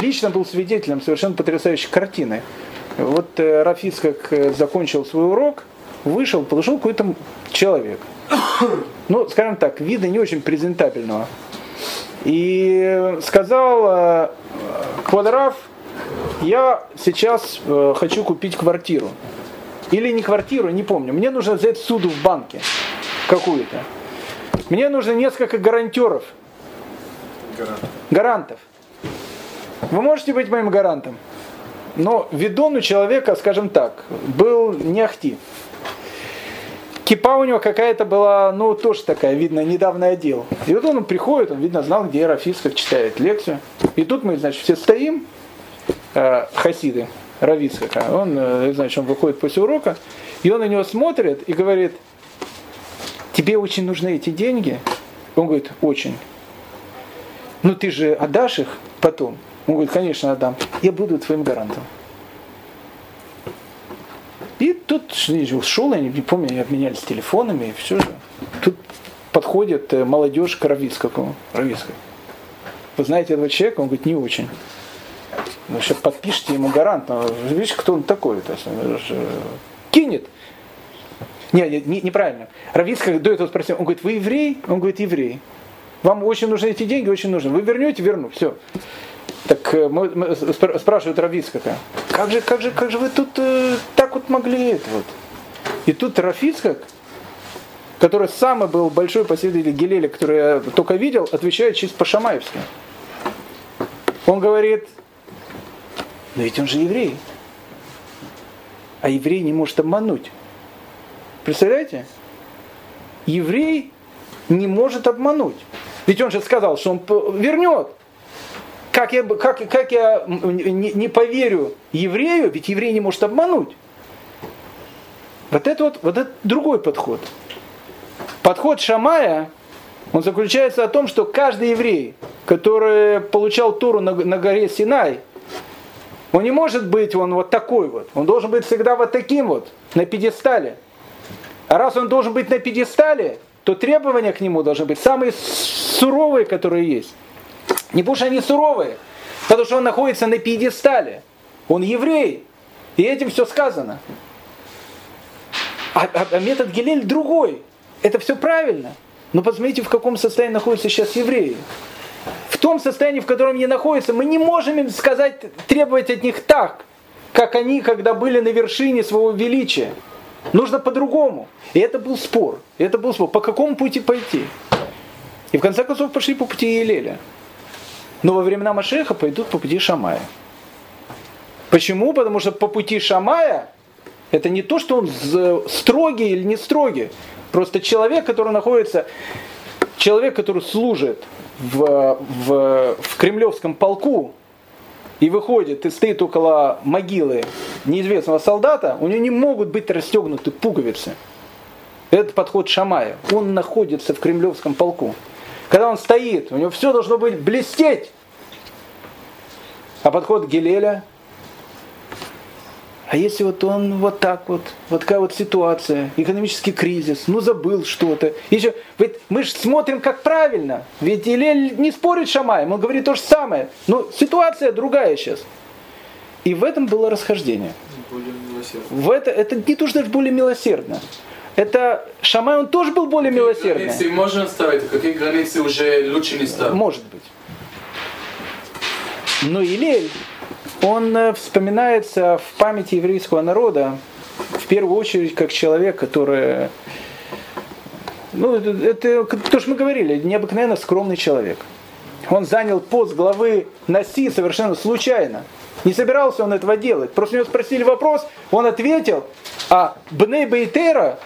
лично был свидетелем совершенно потрясающей картины. Вот э, Рафиц, как э, закончил свой урок, вышел, подошел какой-то человек. Ну, скажем так, вида не очень презентабельного. И сказал, Квадраф, я сейчас э, хочу купить квартиру. Или не квартиру, не помню. Мне нужно взять суду в банке какую-то. Мне нужно несколько гарантеров. Гарантов. Гарантов. Вы можете быть моим гарантом. Но видон у человека, скажем так, был не ахти. Кипа у него какая-то была, ну, тоже такая, видно, недавно одел. И вот он приходит, он, видно, знал, где Рафисков читает лекцию. И тут мы, значит, все стоим, хасиды, Равицкака, он, э, значит, он выходит после урока, и он на него смотрит и говорит, тебе очень нужны эти деньги? Он говорит, очень. Ну ты же отдашь их потом? Он говорит, конечно, отдам. Я буду твоим гарантом. И тут ушел, я не помню, они обменялись телефонами, и все же. Тут подходит э, молодежь к Равицкому. Равицкому. Вы знаете этого человека? Он говорит, не очень. Вы сейчас подпишите ему гарант, но видишь, кто он такой, то есть он же кинет. Не, не, не, неправильно. Равицкий до этого спросил, он говорит, вы еврей? Он говорит, еврей. Вам очень нужны эти деньги, очень нужны. Вы вернете, верну, все. Так э, мы, мы, спрашивают Равицкака, как же, как же, как же вы тут э, так вот могли это вот? И тут Рафицкак, который самый был большой последователь Гелеля, который я только видел, отвечает чисто по-шамаевски. Он говорит, но ведь он же еврей. А еврей не может обмануть. Представляете? Еврей не может обмануть. Ведь он же сказал, что он вернет. Как я, как, как я не, поверю еврею, ведь еврей не может обмануть. Вот это вот, вот это другой подход. Подход Шамая, он заключается о том, что каждый еврей, который получал Туру на, на горе Синай, он не может быть он вот такой вот. Он должен быть всегда вот таким вот, на пьедестале. А раз он должен быть на пьедестале, то требования к нему должны быть самые суровые, которые есть. Не потому что они суровые, потому что он находится на пьедестале. Он еврей. И этим все сказано. А, а, а метод Гелель другой. Это все правильно. Но посмотрите, в каком состоянии находятся сейчас евреи. В том состоянии, в котором они находятся, мы не можем им сказать, требовать от них так, как они, когда были на вершине своего величия. Нужно по-другому. И это был спор. И это был спор. По какому пути пойти? И в конце концов пошли по пути Елеля. Но во времена Машеха пойдут по пути Шамая. Почему? Потому что по пути Шамая это не то, что он строгий или не строгий. Просто человек, который находится, человек, который служит в, в, в кремлевском полку, и выходит и стоит около могилы неизвестного солдата, у него не могут быть расстегнуты пуговицы. Это подход Шамая. Он находится в кремлевском полку. Когда он стоит, у него все должно быть блестеть. А подход Гелеля, а если вот он вот так вот, вот такая вот ситуация, экономический кризис, ну забыл что-то. Еще, ведь мы же смотрим как правильно. Ведь Илель не спорит Шамаем, он говорит то же самое. Но ситуация другая сейчас. И в этом было расхождение. В это, это не то, что даже более милосердно. Это Шамай, он тоже был более милосердный. Границы можно ставить, какие границы уже лучше не ставить? Может быть. Но Илель, он э, вспоминается в памяти еврейского народа в первую очередь как человек, который, ну, это, то, что мы говорили, необыкновенно скромный человек. Он занял пост главы Наси совершенно случайно. Не собирался он этого делать. Просто у него спросили вопрос, он ответил, а Бней Бейтера,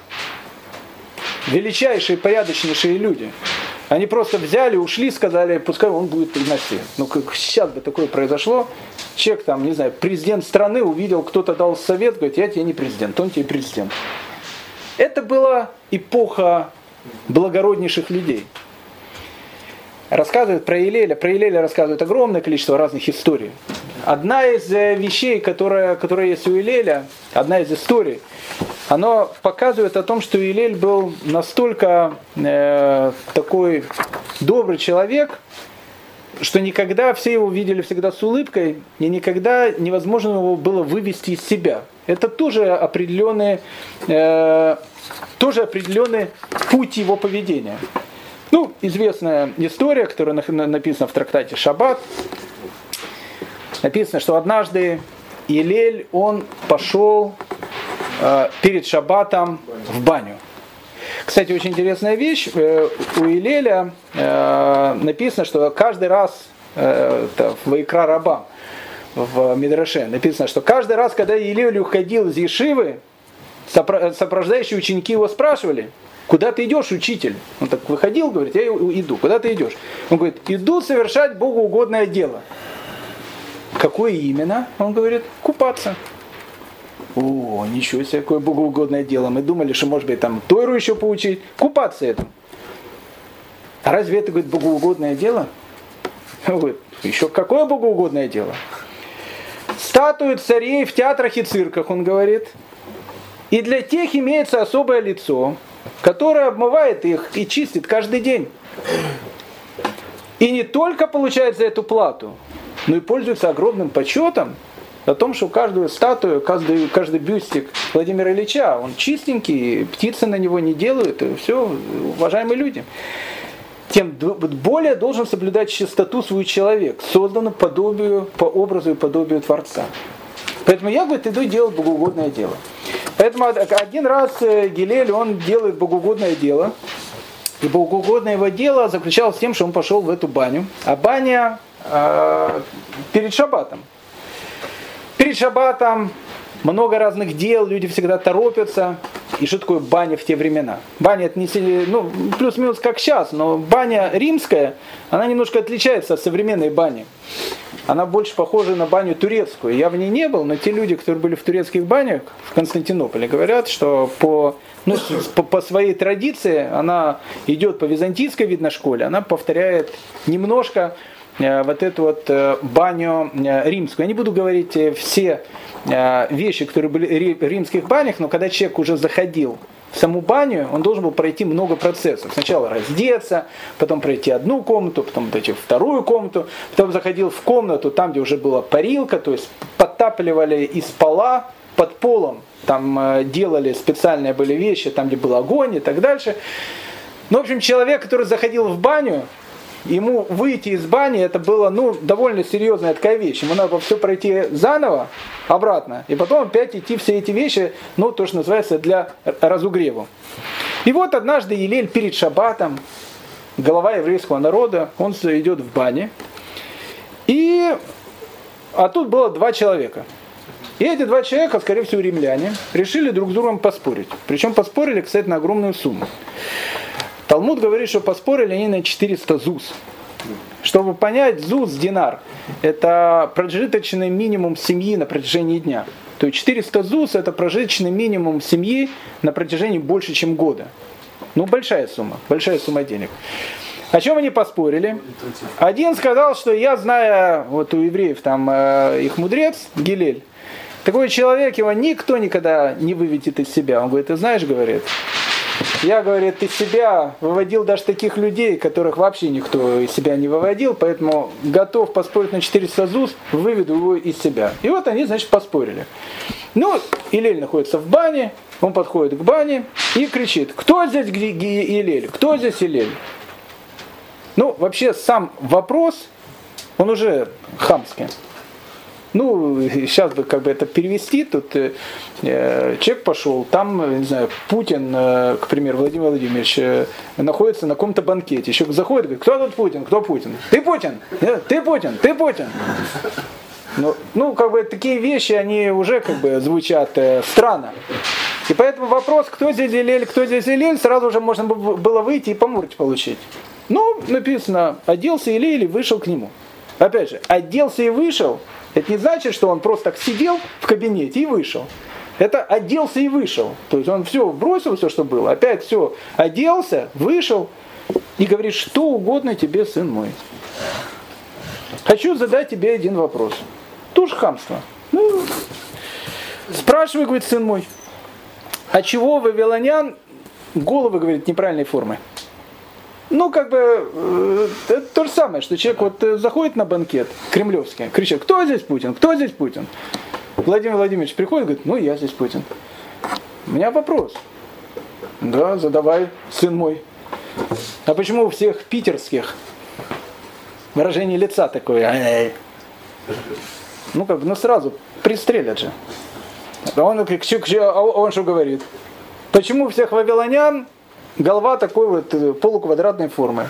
величайшие, порядочнейшие люди, они просто взяли, ушли, сказали, пускай он будет приносить. Ну, как сейчас бы такое произошло, человек там, не знаю, президент страны увидел, кто-то дал совет, говорит, я тебе не президент, он тебе президент. Это была эпоха благороднейших людей. Рассказывают про Илеля, про Илеля рассказывают огромное количество разных историй. Одна из э, вещей, которая, которая есть у Илеля, одна из историй, оно показывает о том, что Илель был настолько э, такой добрый человек, что никогда все его видели всегда с улыбкой, и никогда невозможно его было вывести из себя. Это тоже определенный, э, тоже определенный путь его поведения. Ну, известная история, которая написана в трактате Шаббат. Написано, что однажды Илель, он пошел Э, перед шаббатом в баню. Кстати, очень интересная вещь. Э, у Илеля э, написано, что каждый раз это в Икра Раба, в Мидраше, написано, что каждый раз, когда Илель уходил из Ешивы, сопровождающие ученики его спрашивали, куда ты идешь, учитель? Он так выходил, говорит, я иду, куда ты идешь? Он говорит, иду совершать Богу угодное дело. Какое именно? Он говорит, купаться. О, ничего себе, какое богоугодное дело. Мы думали, что может быть там Тойру еще поучить, купаться этим. А разве это, говорит, богоугодное дело? Он говорит, еще какое богоугодное дело? Статуи царей в театрах и цирках, он говорит. И для тех имеется особое лицо, которое обмывает их и чистит каждый день. И не только получает за эту плату, но и пользуются огромным почетом о том, что каждую статую, каждый, каждый бюстик Владимира Ильича, он чистенький, птицы на него не делают, и все, уважаемые люди. Тем более должен соблюдать чистоту свой человек, созданный подобию, по образу и подобию Творца. Поэтому я, говорит, иду делать богоугодное дело. Поэтому один раз э, Гилель, он делает богоугодное дело, и богоугодное его дело заключалось в том, что он пошел в эту баню. А баня э, перед шаббатом. Перед шаббатом много разных дел, люди всегда торопятся. И что такое баня в те времена? Баня это не ну, плюс-минус как сейчас, но баня римская, она немножко отличается от современной бани. Она больше похожа на баню турецкую. Я в ней не был, но те люди, которые были в турецких банях в Константинополе, говорят, что по, ну, по, по своей традиции она идет по византийской, видно, школе, она повторяет немножко вот эту вот э, баню э, римскую. Я не буду говорить все вещи, которые были в римских банях, но когда человек уже заходил в саму баню, он должен был пройти много процессов. Сначала раздеться, потом пройти одну комнату, потом пройти вторую комнату, потом заходил в комнату, там, где уже была парилка, то есть подтапливали из пола под полом, там делали специальные были вещи, там, где был огонь и так дальше. Ну, в общем, человек, который заходил в баню, ему выйти из бани, это было ну, довольно серьезная такая вещь. Ему надо все пройти заново, обратно, и потом опять идти все эти вещи, ну, то, что называется, для разугрева. И вот однажды Елель перед шаббатом, голова еврейского народа, он идет в бане, и а тут было два человека. И эти два человека, скорее всего, римляне, решили друг с другом поспорить. Причем поспорили, кстати, на огромную сумму. Талмуд говорит, что поспорили они на 400 ЗУС. Чтобы понять, ЗУС, динар, это прожиточный минимум семьи на протяжении дня. То есть 400 ЗУС это прожиточный минимум семьи на протяжении больше, чем года. Ну, большая сумма, большая сумма денег. О чем они поспорили? Один сказал, что я знаю, вот у евреев там э, их мудрец, Гилель, такой человек, его никто никогда не выведет из себя. Он говорит, ты знаешь, говорит, я, говорит, из себя выводил даже таких людей, которых вообще никто из себя не выводил, поэтому готов поспорить на 400 ЗУС, выведу его из себя. И вот они, значит, поспорили. Ну, Илель находится в бане, он подходит к бане и кричит, кто здесь Илель, кто здесь Илель? Ну, вообще сам вопрос, он уже хамский. Ну, сейчас бы как бы это перевести, тут э, э человек пошел, там, не знаю, Путин, э, к примеру, Владимир Владимирович, э, находится на каком-то банкете. Еще заходит, говорит, кто тут Путин, кто Путин? Ты Путин, э, ты Путин, ты Путин. Ну, ну, как бы такие вещи, они уже как бы звучат э, странно. И поэтому вопрос, кто здесь Илель, кто здесь Илель, сразу же можно было выйти и по морде получить. Ну, написано, оделся Илель и вышел к нему. Опять же, оделся и вышел, это не значит, что он просто так сидел в кабинете и вышел. Это оделся и вышел. То есть он все бросил, все, что было, опять все оделся, вышел и говорит, что угодно тебе, сын мой. Хочу задать тебе один вопрос. Тоже хамство. Ну, спрашивай, говорит, сын мой, а чего вавилонян головы, говорит, неправильной формы? Ну, как бы, э, это то же самое, что человек вот э, заходит на банкет кремлевский, кричит, кто здесь Путин, кто здесь Путин? Владимир Владимирович приходит, говорит, ну, я здесь Путин. У меня вопрос. Да, задавай, сын мой. А почему у всех питерских выражение лица такое? Ну, как бы, ну, сразу пристрелят же. А он, а он что говорит? Почему у всех вавилонян голова такой вот э, полуквадратной формы.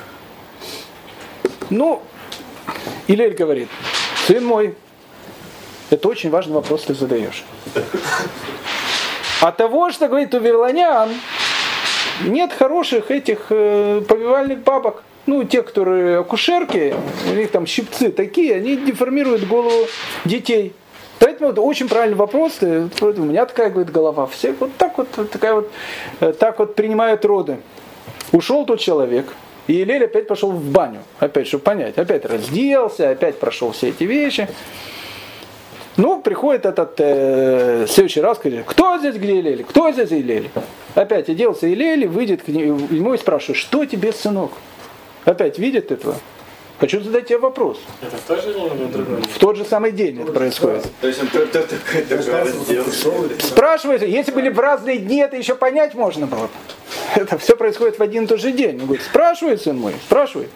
Ну, Илель говорит, сын мой, это очень важный вопрос ты задаешь. От того, что говорит у вавилонян, нет хороших этих э, повивальных бабок. Ну, те, которые акушерки, у них там щипцы такие, они деформируют голову детей. Поэтому это очень правильный вопрос. У меня такая, говорит, голова. Все вот так вот, такая вот, э, так вот принимают роды. Ушел тот человек, и Илель опять пошел в баню. Опять, чтобы понять. Опять разделся, опять прошел все эти вещи. Ну, приходит этот э, следующий раз, говорит, кто здесь где Илель? Кто здесь Илель? Опять оделся Илель, выйдет к нему и спрашивает, что тебе, сынок? Опять видит этого. Хочу задать тебе вопрос. Это в тот же день или в другой? В тот же самый день это происходит. То есть он только такой такой раздел. Спрашивается, если были в разные дни, это еще понять можно было бы. Это все происходит в один и тот же день. Он говорит, спрашивай, сын мой, спрашивай.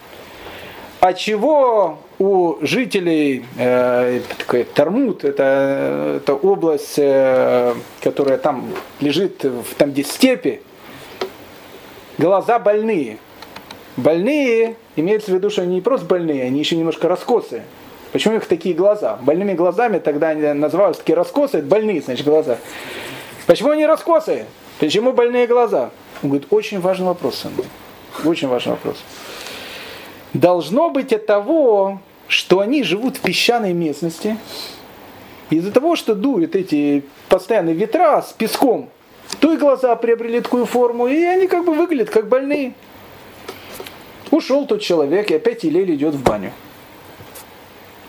А чего у жителей э, такой Тармут, это, это область, э, которая там лежит, в, там где степи, глаза больные. Больные, имеется в виду, что они не просто больные, они еще немножко раскосые. Почему у них такие глаза? Больными глазами тогда они называют такие раскосые, это больные, значит, глаза. Почему они раскосые? Почему больные глаза? Он говорит, очень важный вопрос, сын. Очень важный вопрос. Должно быть от того, что они живут в песчаной местности, из-за того, что дуют эти постоянные ветра с песком, то и глаза приобрели такую форму, и они как бы выглядят как больные. Ушел тот человек, и опять Илель идет в баню.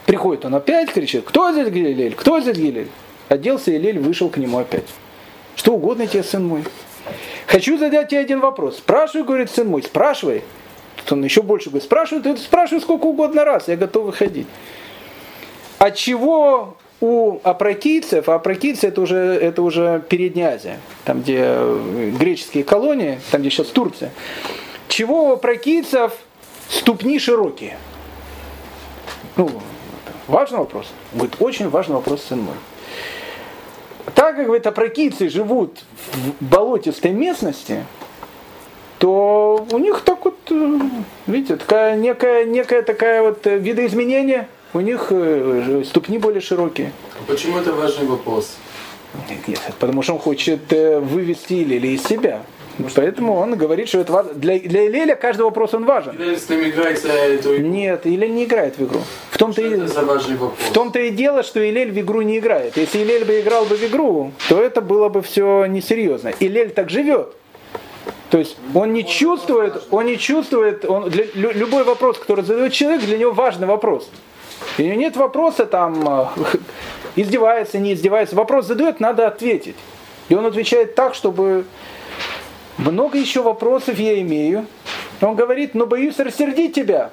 Приходит он опять, кричит, кто здесь Гилель, кто здесь Гилель? Оделся Илель, вышел к нему опять. Что угодно тебе, сын мой. Хочу задать тебе один вопрос. Спрашивай, говорит сын мой, спрашивай. Тут он еще больше говорит, спрашивай, ты спрашивай сколько угодно раз, я готов выходить. От чего у апракийцев, а апракийцы это уже, это уже Передняя Азия, там где греческие колонии, там где сейчас Турция, чего у апракийцев ступни широкие? Ну, важный вопрос. Говорит, очень важный вопрос, сын мой. Так как, говорит, апракийцы живут в болотистой местности, то у них так вот, э, видите, такая некая, некая такая вот э, видоизменение, у них э, ступни более широкие. Почему это важный вопрос? Нет, потому что он хочет вывести Илеля из себя. Поэтому он говорит, что это важно. Для, для Илеля каждый вопрос он важен. Илель с ним играет за эту игру. Нет, Илель не играет в игру. В том-то, и, в том-то и дело, что Илель в игру не играет. Если Илель бы играл бы в игру, то это было бы все несерьезно. Илель так живет. То есть он не чувствует, он не чувствует, он, для, лю- любой вопрос, который задает человек, для него важный вопрос. И у него нет вопроса там, э, издевается, не издевается. Вопрос задает, надо ответить. И он отвечает так, чтобы много еще вопросов я имею. Он говорит, но боюсь рассердить тебя.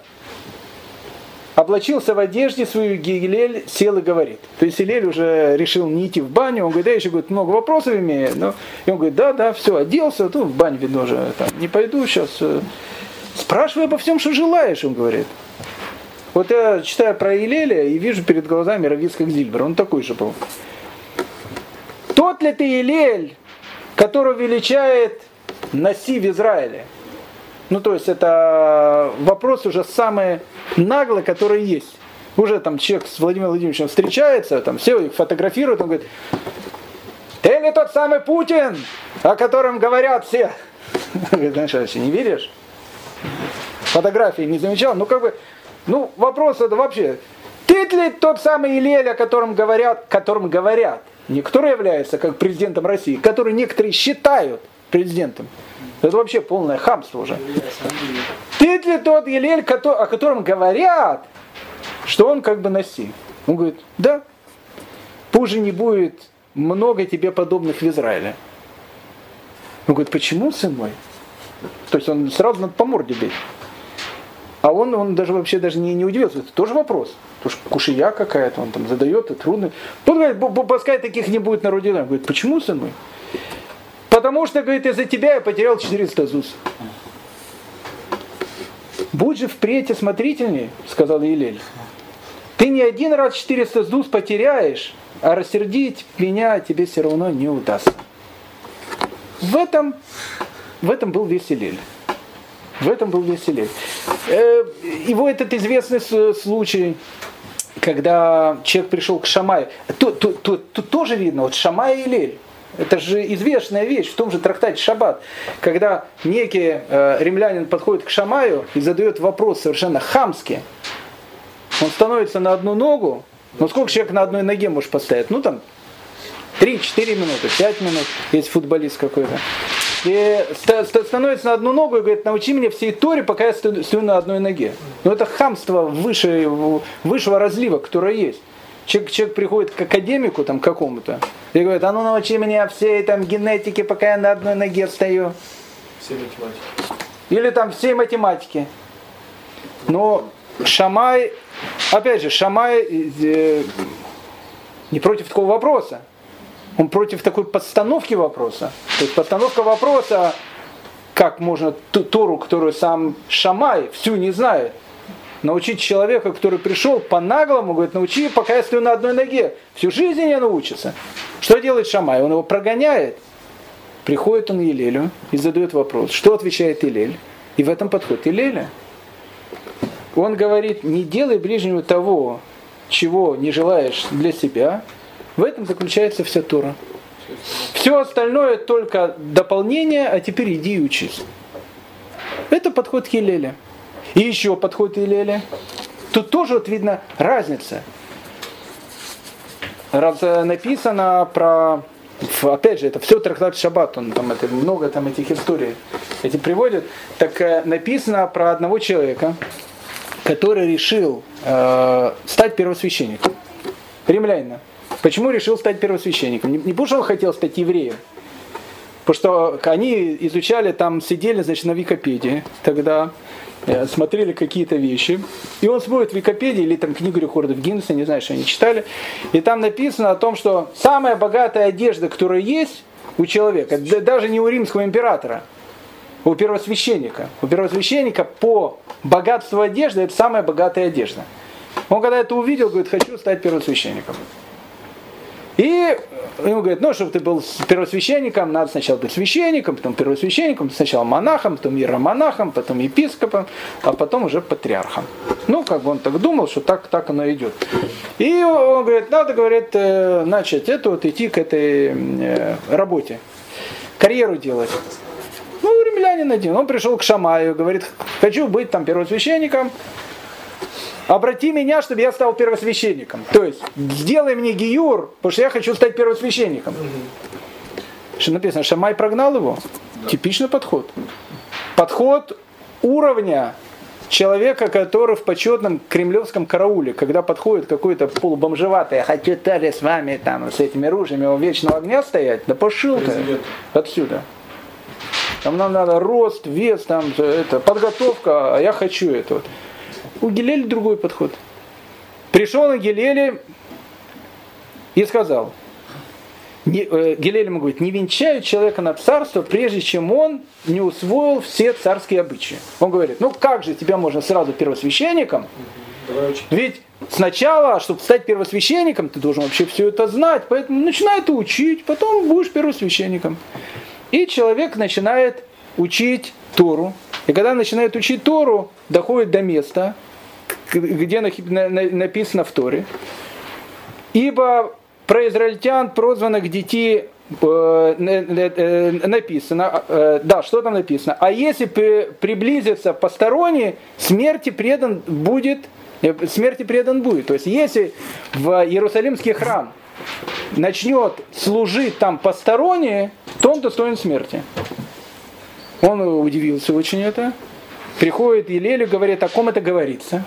Облачился в одежде свою, Гилель сел и говорит. То есть Илель уже решил не идти в баню, он говорит, я еще говорит, много вопросов имею. Но... И он говорит, да, да, все, оделся, ну, в баню, видно, уже там, не пойду сейчас. э, Спрашивай обо всем, что желаешь, он говорит. Вот я читаю про Илеля и вижу перед глазами Равицкак Зильбер, он такой же был. Тот ли ты Илель, которого величает Наси в Израиле? Ну, то есть это вопрос уже самый наглый, который есть. Уже там человек с Владимиром Владимировичем встречается, там все их фотографируют, он говорит, ты ли тот самый Путин, о котором говорят все? Знаешь, вообще не веришь? Фотографии не замечал? Ну, как бы, ну, вопрос это вообще, ты ли тот самый Илель, о котором говорят, которым говорят, не который является как президентом России, который некоторые считают президентом. Это вообще полное хамство уже. Ты ли тот Елель, о котором говорят, что он как бы носи? Он говорит, да. Позже не будет много тебе подобных в Израиле. Он говорит, почему, сын мой? То есть он сразу надо по морде бить. А он, он даже вообще даже не, не удивился. Это тоже вопрос. Потому что кушия какая-то, он там задает, и трудно. Он говорит, «Бу- бу- пускай таких не будет на родине. Он говорит, почему, сын мой? Потому что, говорит, из-за тебя я потерял 400 ЗУС. Будь же впредь осмотрительней, сказал Елель. Ты не один раз 400 ЗУС потеряешь, а рассердить меня тебе все равно не удастся. В этом, в этом был весь Елель. В этом был весь Елель. Э, Его этот известный случай, когда человек пришел к Шамаю. Тут, тут- тут- тут тоже видно, вот Шамай и Илель. Это же известная вещь в том же трактате Шаббат, когда некий э, римлянин подходит к Шамаю и задает вопрос совершенно хамский. Он становится на одну ногу, ну сколько человек на одной ноге может поставить? Ну там 3-4 минуты, 5 минут, есть футболист какой-то. И ста- ста- становится на одну ногу и говорит, научи меня всей Торе, пока я стою, на одной ноге. Ну это хамство выше, высшего разлива, которое есть. Человек, человек приходит к академику там какому-то и говорит, а ну научи меня всей там генетике, пока я на одной ноге стою. Все математики. Или там всей математики. Но Шамай, опять же, Шамай э, не против такого вопроса. Он против такой подстановки вопроса. То есть постановка вопроса, как можно ту Тору, которую сам Шамай всю не знает, научить человека, который пришел по-наглому, говорит, научи, пока я стою на одной ноге. Всю жизнь не научится. Что делает Шамай? Он его прогоняет. Приходит он Елелю и задает вопрос. Что отвечает Илель? И в этом подходит Илеля. Он говорит, не делай ближнему того, чего не желаешь для себя. В этом заключается вся Тора. Все остальное только дополнение, а теперь иди и учись. Это подход Елеля. И еще подход Илеля. Тут тоже вот видно разница. Раз э, написано про опять же, это все трактат Шаббат, он там это много там этих историй эти приводит. Так э, написано про одного человека, который решил э, стать первосвященником. Римлянина. Почему решил стать первосвященником? Не, не потому что он хотел стать евреем, потому что они изучали, там сидели, значит, на Википедии тогда, смотрели какие-то вещи, и он смотрит в Википедии или там книгу рекордов Гиннесса, не знаю, что они читали, и там написано о том, что самая богатая одежда, которая есть у человека, даже не у римского императора, у первосвященника. У первосвященника по богатству одежды это самая богатая одежда. Он когда это увидел, говорит, хочу стать первосвященником. И ему говорят, ну, чтобы ты был первосвященником, надо сначала быть священником, потом первосвященником, сначала монахом, потом иеромонахом, потом епископом, а потом уже патриархом. Ну, как бы он так думал, что так, так оно идет. И он говорит, надо, говорит, э, начать это вот идти к этой э, работе, карьеру делать. Ну, римлянин один, он пришел к Шамаю, говорит, хочу быть там первосвященником, обрати меня, чтобы я стал первосвященником. То есть, сделай мне гиюр, потому что я хочу стать первосвященником. Что написано, Шамай прогнал его? Да. Типичный подход. Подход уровня человека, который в почетном кремлевском карауле, когда подходит какой-то полубомжеватый, я хочу тоже с вами там, с этими ружьями у вечного огня стоять, да пошел ты отсюда. Там нам надо рост, вес, там, это, подготовка, а я хочу это вот. У Гилеля другой подход. Пришел на Гилеле и сказал, не, э, Гилель ему говорит, не венчают человека на царство, прежде чем он не усвоил все царские обычаи. Он говорит, ну как же тебя можно сразу первосвященником? Ведь сначала, чтобы стать первосвященником, ты должен вообще все это знать, поэтому начинай это учить, потом будешь первосвященником. И человек начинает учить Тору. И когда начинает учить Тору, доходит до места, где написано в Торе. Ибо про израильтян, прозванных детей, э, э, написано, э, да, что там написано? А если приблизиться посторонний, смерти предан будет, смерти предан будет. То есть если в Иерусалимский храм начнет служить там посторонние, то он достоин смерти. Он удивился очень это. Приходит Елелю, говорит, о ком это говорится.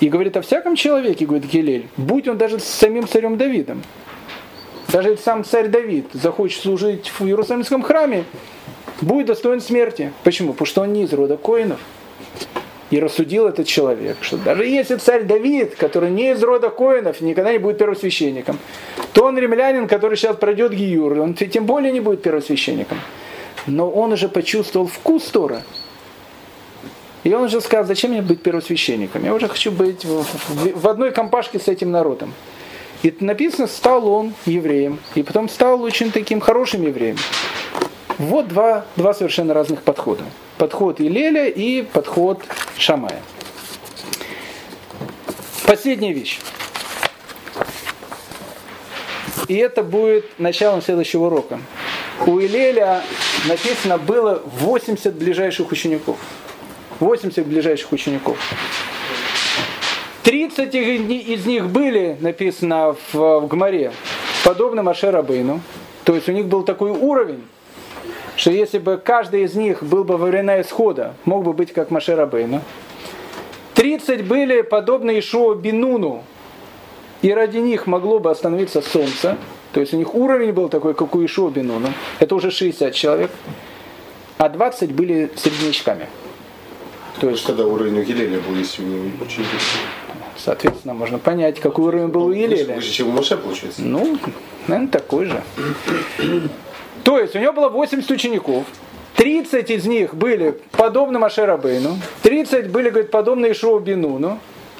И говорит о всяком человеке, говорит Гилель, будь он даже с самим царем Давидом. Даже сам царь Давид захочет служить в Иерусалимском храме, будет достоин смерти. Почему? Потому что он не из рода коинов. И рассудил этот человек, что даже если царь Давид, который не из рода коинов, никогда не будет первосвященником, то он римлянин, который сейчас пройдет Гиюр, он тем более не будет первосвященником. Но он уже почувствовал вкус Тора. И он уже сказал, зачем мне быть первосвященником? Я уже хочу быть в, в, в одной компашке с этим народом. И написано, стал он евреем, и потом стал очень таким хорошим евреем. Вот два, два совершенно разных подхода. Подход Илеля и подход Шамая. Последняя вещь. И это будет началом следующего урока. У Илеля написано было 80 ближайших учеников. 80 ближайших учеников. 30 из них были, написано в, в Гмаре, подобно Маше Рабейну. То есть у них был такой уровень, что если бы каждый из них был бы во время исхода, мог бы быть как Маше Рабейну. 30 были подобны Ишуа Бинуну, и ради них могло бы остановиться солнце. То есть у них уровень был такой, как у Ишуа Бинуна. Это уже 60 человек. А 20 были среднячками. То есть, когда уровень у Гилеля был, если вы учитель? Соответственно, можно понять, какой уровень был у Елеля. Выше, чем у Моше, получается? Ну, наверное, такой же. То есть у него было 80 учеников. 30 из них были подобны Маше Рабейну, 30 были, говорит, подобны Ишуа Бинуну,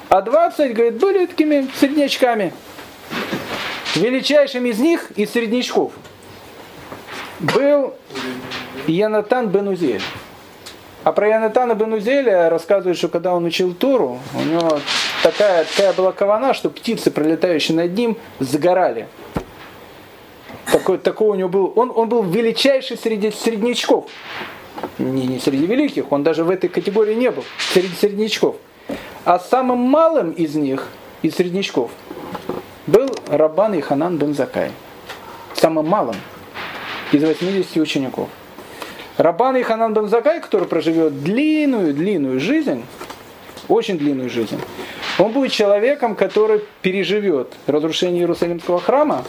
а 20, говорит, были такими среднячками. Величайшим из них, из среднячков, был Янатан Бенузель. А про Янатана Бенузеля рассказывают, что когда он учил Туру, у него такая, такая была кавана, что птицы, пролетающие над ним, загорали. Такой, такой у него был. Он, он был величайший среди среднячков. Не, не среди великих, он даже в этой категории не был, среди среднячков. А самым малым из них, из среднячков, был Рабан и Ханан бен Закай. Самым малым из 80 учеников. Рабан и Ханан бен Закай, который проживет длинную-длинную жизнь, очень длинную жизнь, он будет человеком, который переживет разрушение Иерусалимского храма,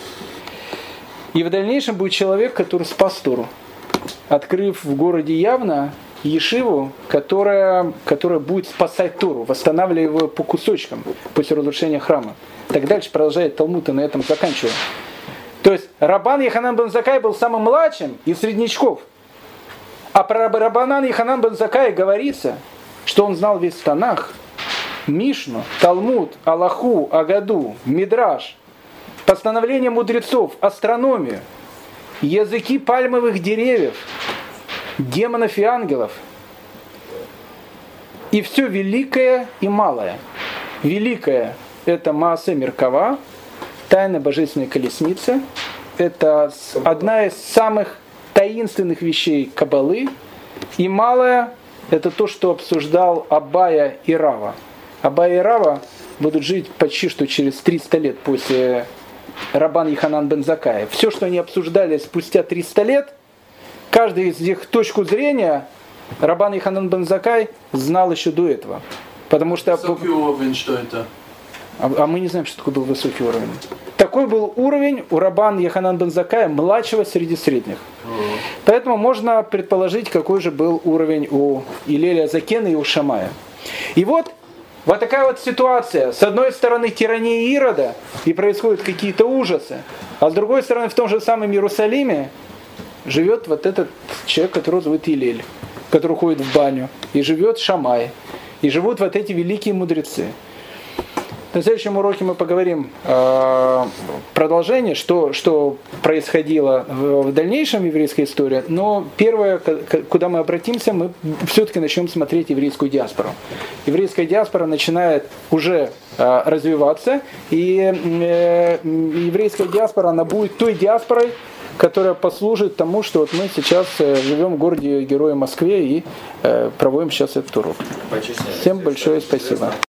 и в дальнейшем будет человек, который спас Тору, открыв в городе явно Ешиву, которая, которая будет спасать Тору, восстанавливая его по кусочкам после разрушения храма. Так дальше продолжает Талмуд и на этом заканчивая. То есть Рабан Яханан бен Закай был самым младшим из среднячков. А про Рабанан Яханан бен Закай говорится, что он знал весь Танах, Мишну, Талмуд, Аллаху, Агаду, Мидраш, постановления мудрецов, астрономию, языки пальмовых деревьев, демонов и ангелов. И все великое и малое. Великое – это Маасе Меркава, тайна божественной колесницы. Это одна из самых таинственных вещей Кабалы. И малое – это то, что обсуждал Абая и Рава. Абая и Рава будут жить почти что через 300 лет после Рабан Иханан Бензакая. Все, что они обсуждали спустя 300 лет, каждый из них точку зрения Рабан Иханан Бензакай знал еще до этого. Потому что это? А, а мы не знаем, что такое был высокий уровень. Такой был уровень у Рабан Яханан Бензакая, младшего среди средних. Поэтому можно предположить, какой же был уровень у Илеля Закена и у Шамая. И вот вот такая вот ситуация. С одной стороны тирания Ирода, и происходят какие-то ужасы. А с другой стороны в том же самом Иерусалиме живет вот этот человек, которого зовут Илель, который ходит в баню. И живет Шамай. И живут вот эти великие мудрецы. На следующем уроке мы поговорим э, продолжение, что, что происходило в, в дальнейшем в еврейской истории. Но первое, куда мы обратимся, мы все-таки начнем смотреть еврейскую диаспору. Еврейская диаспора начинает уже э, развиваться, и э, еврейская диаспора, она будет той диаспорой, которая послужит тому, что вот мы сейчас э, живем в городе Героя Москве и э, проводим сейчас этот урок. Всем большое спасибо.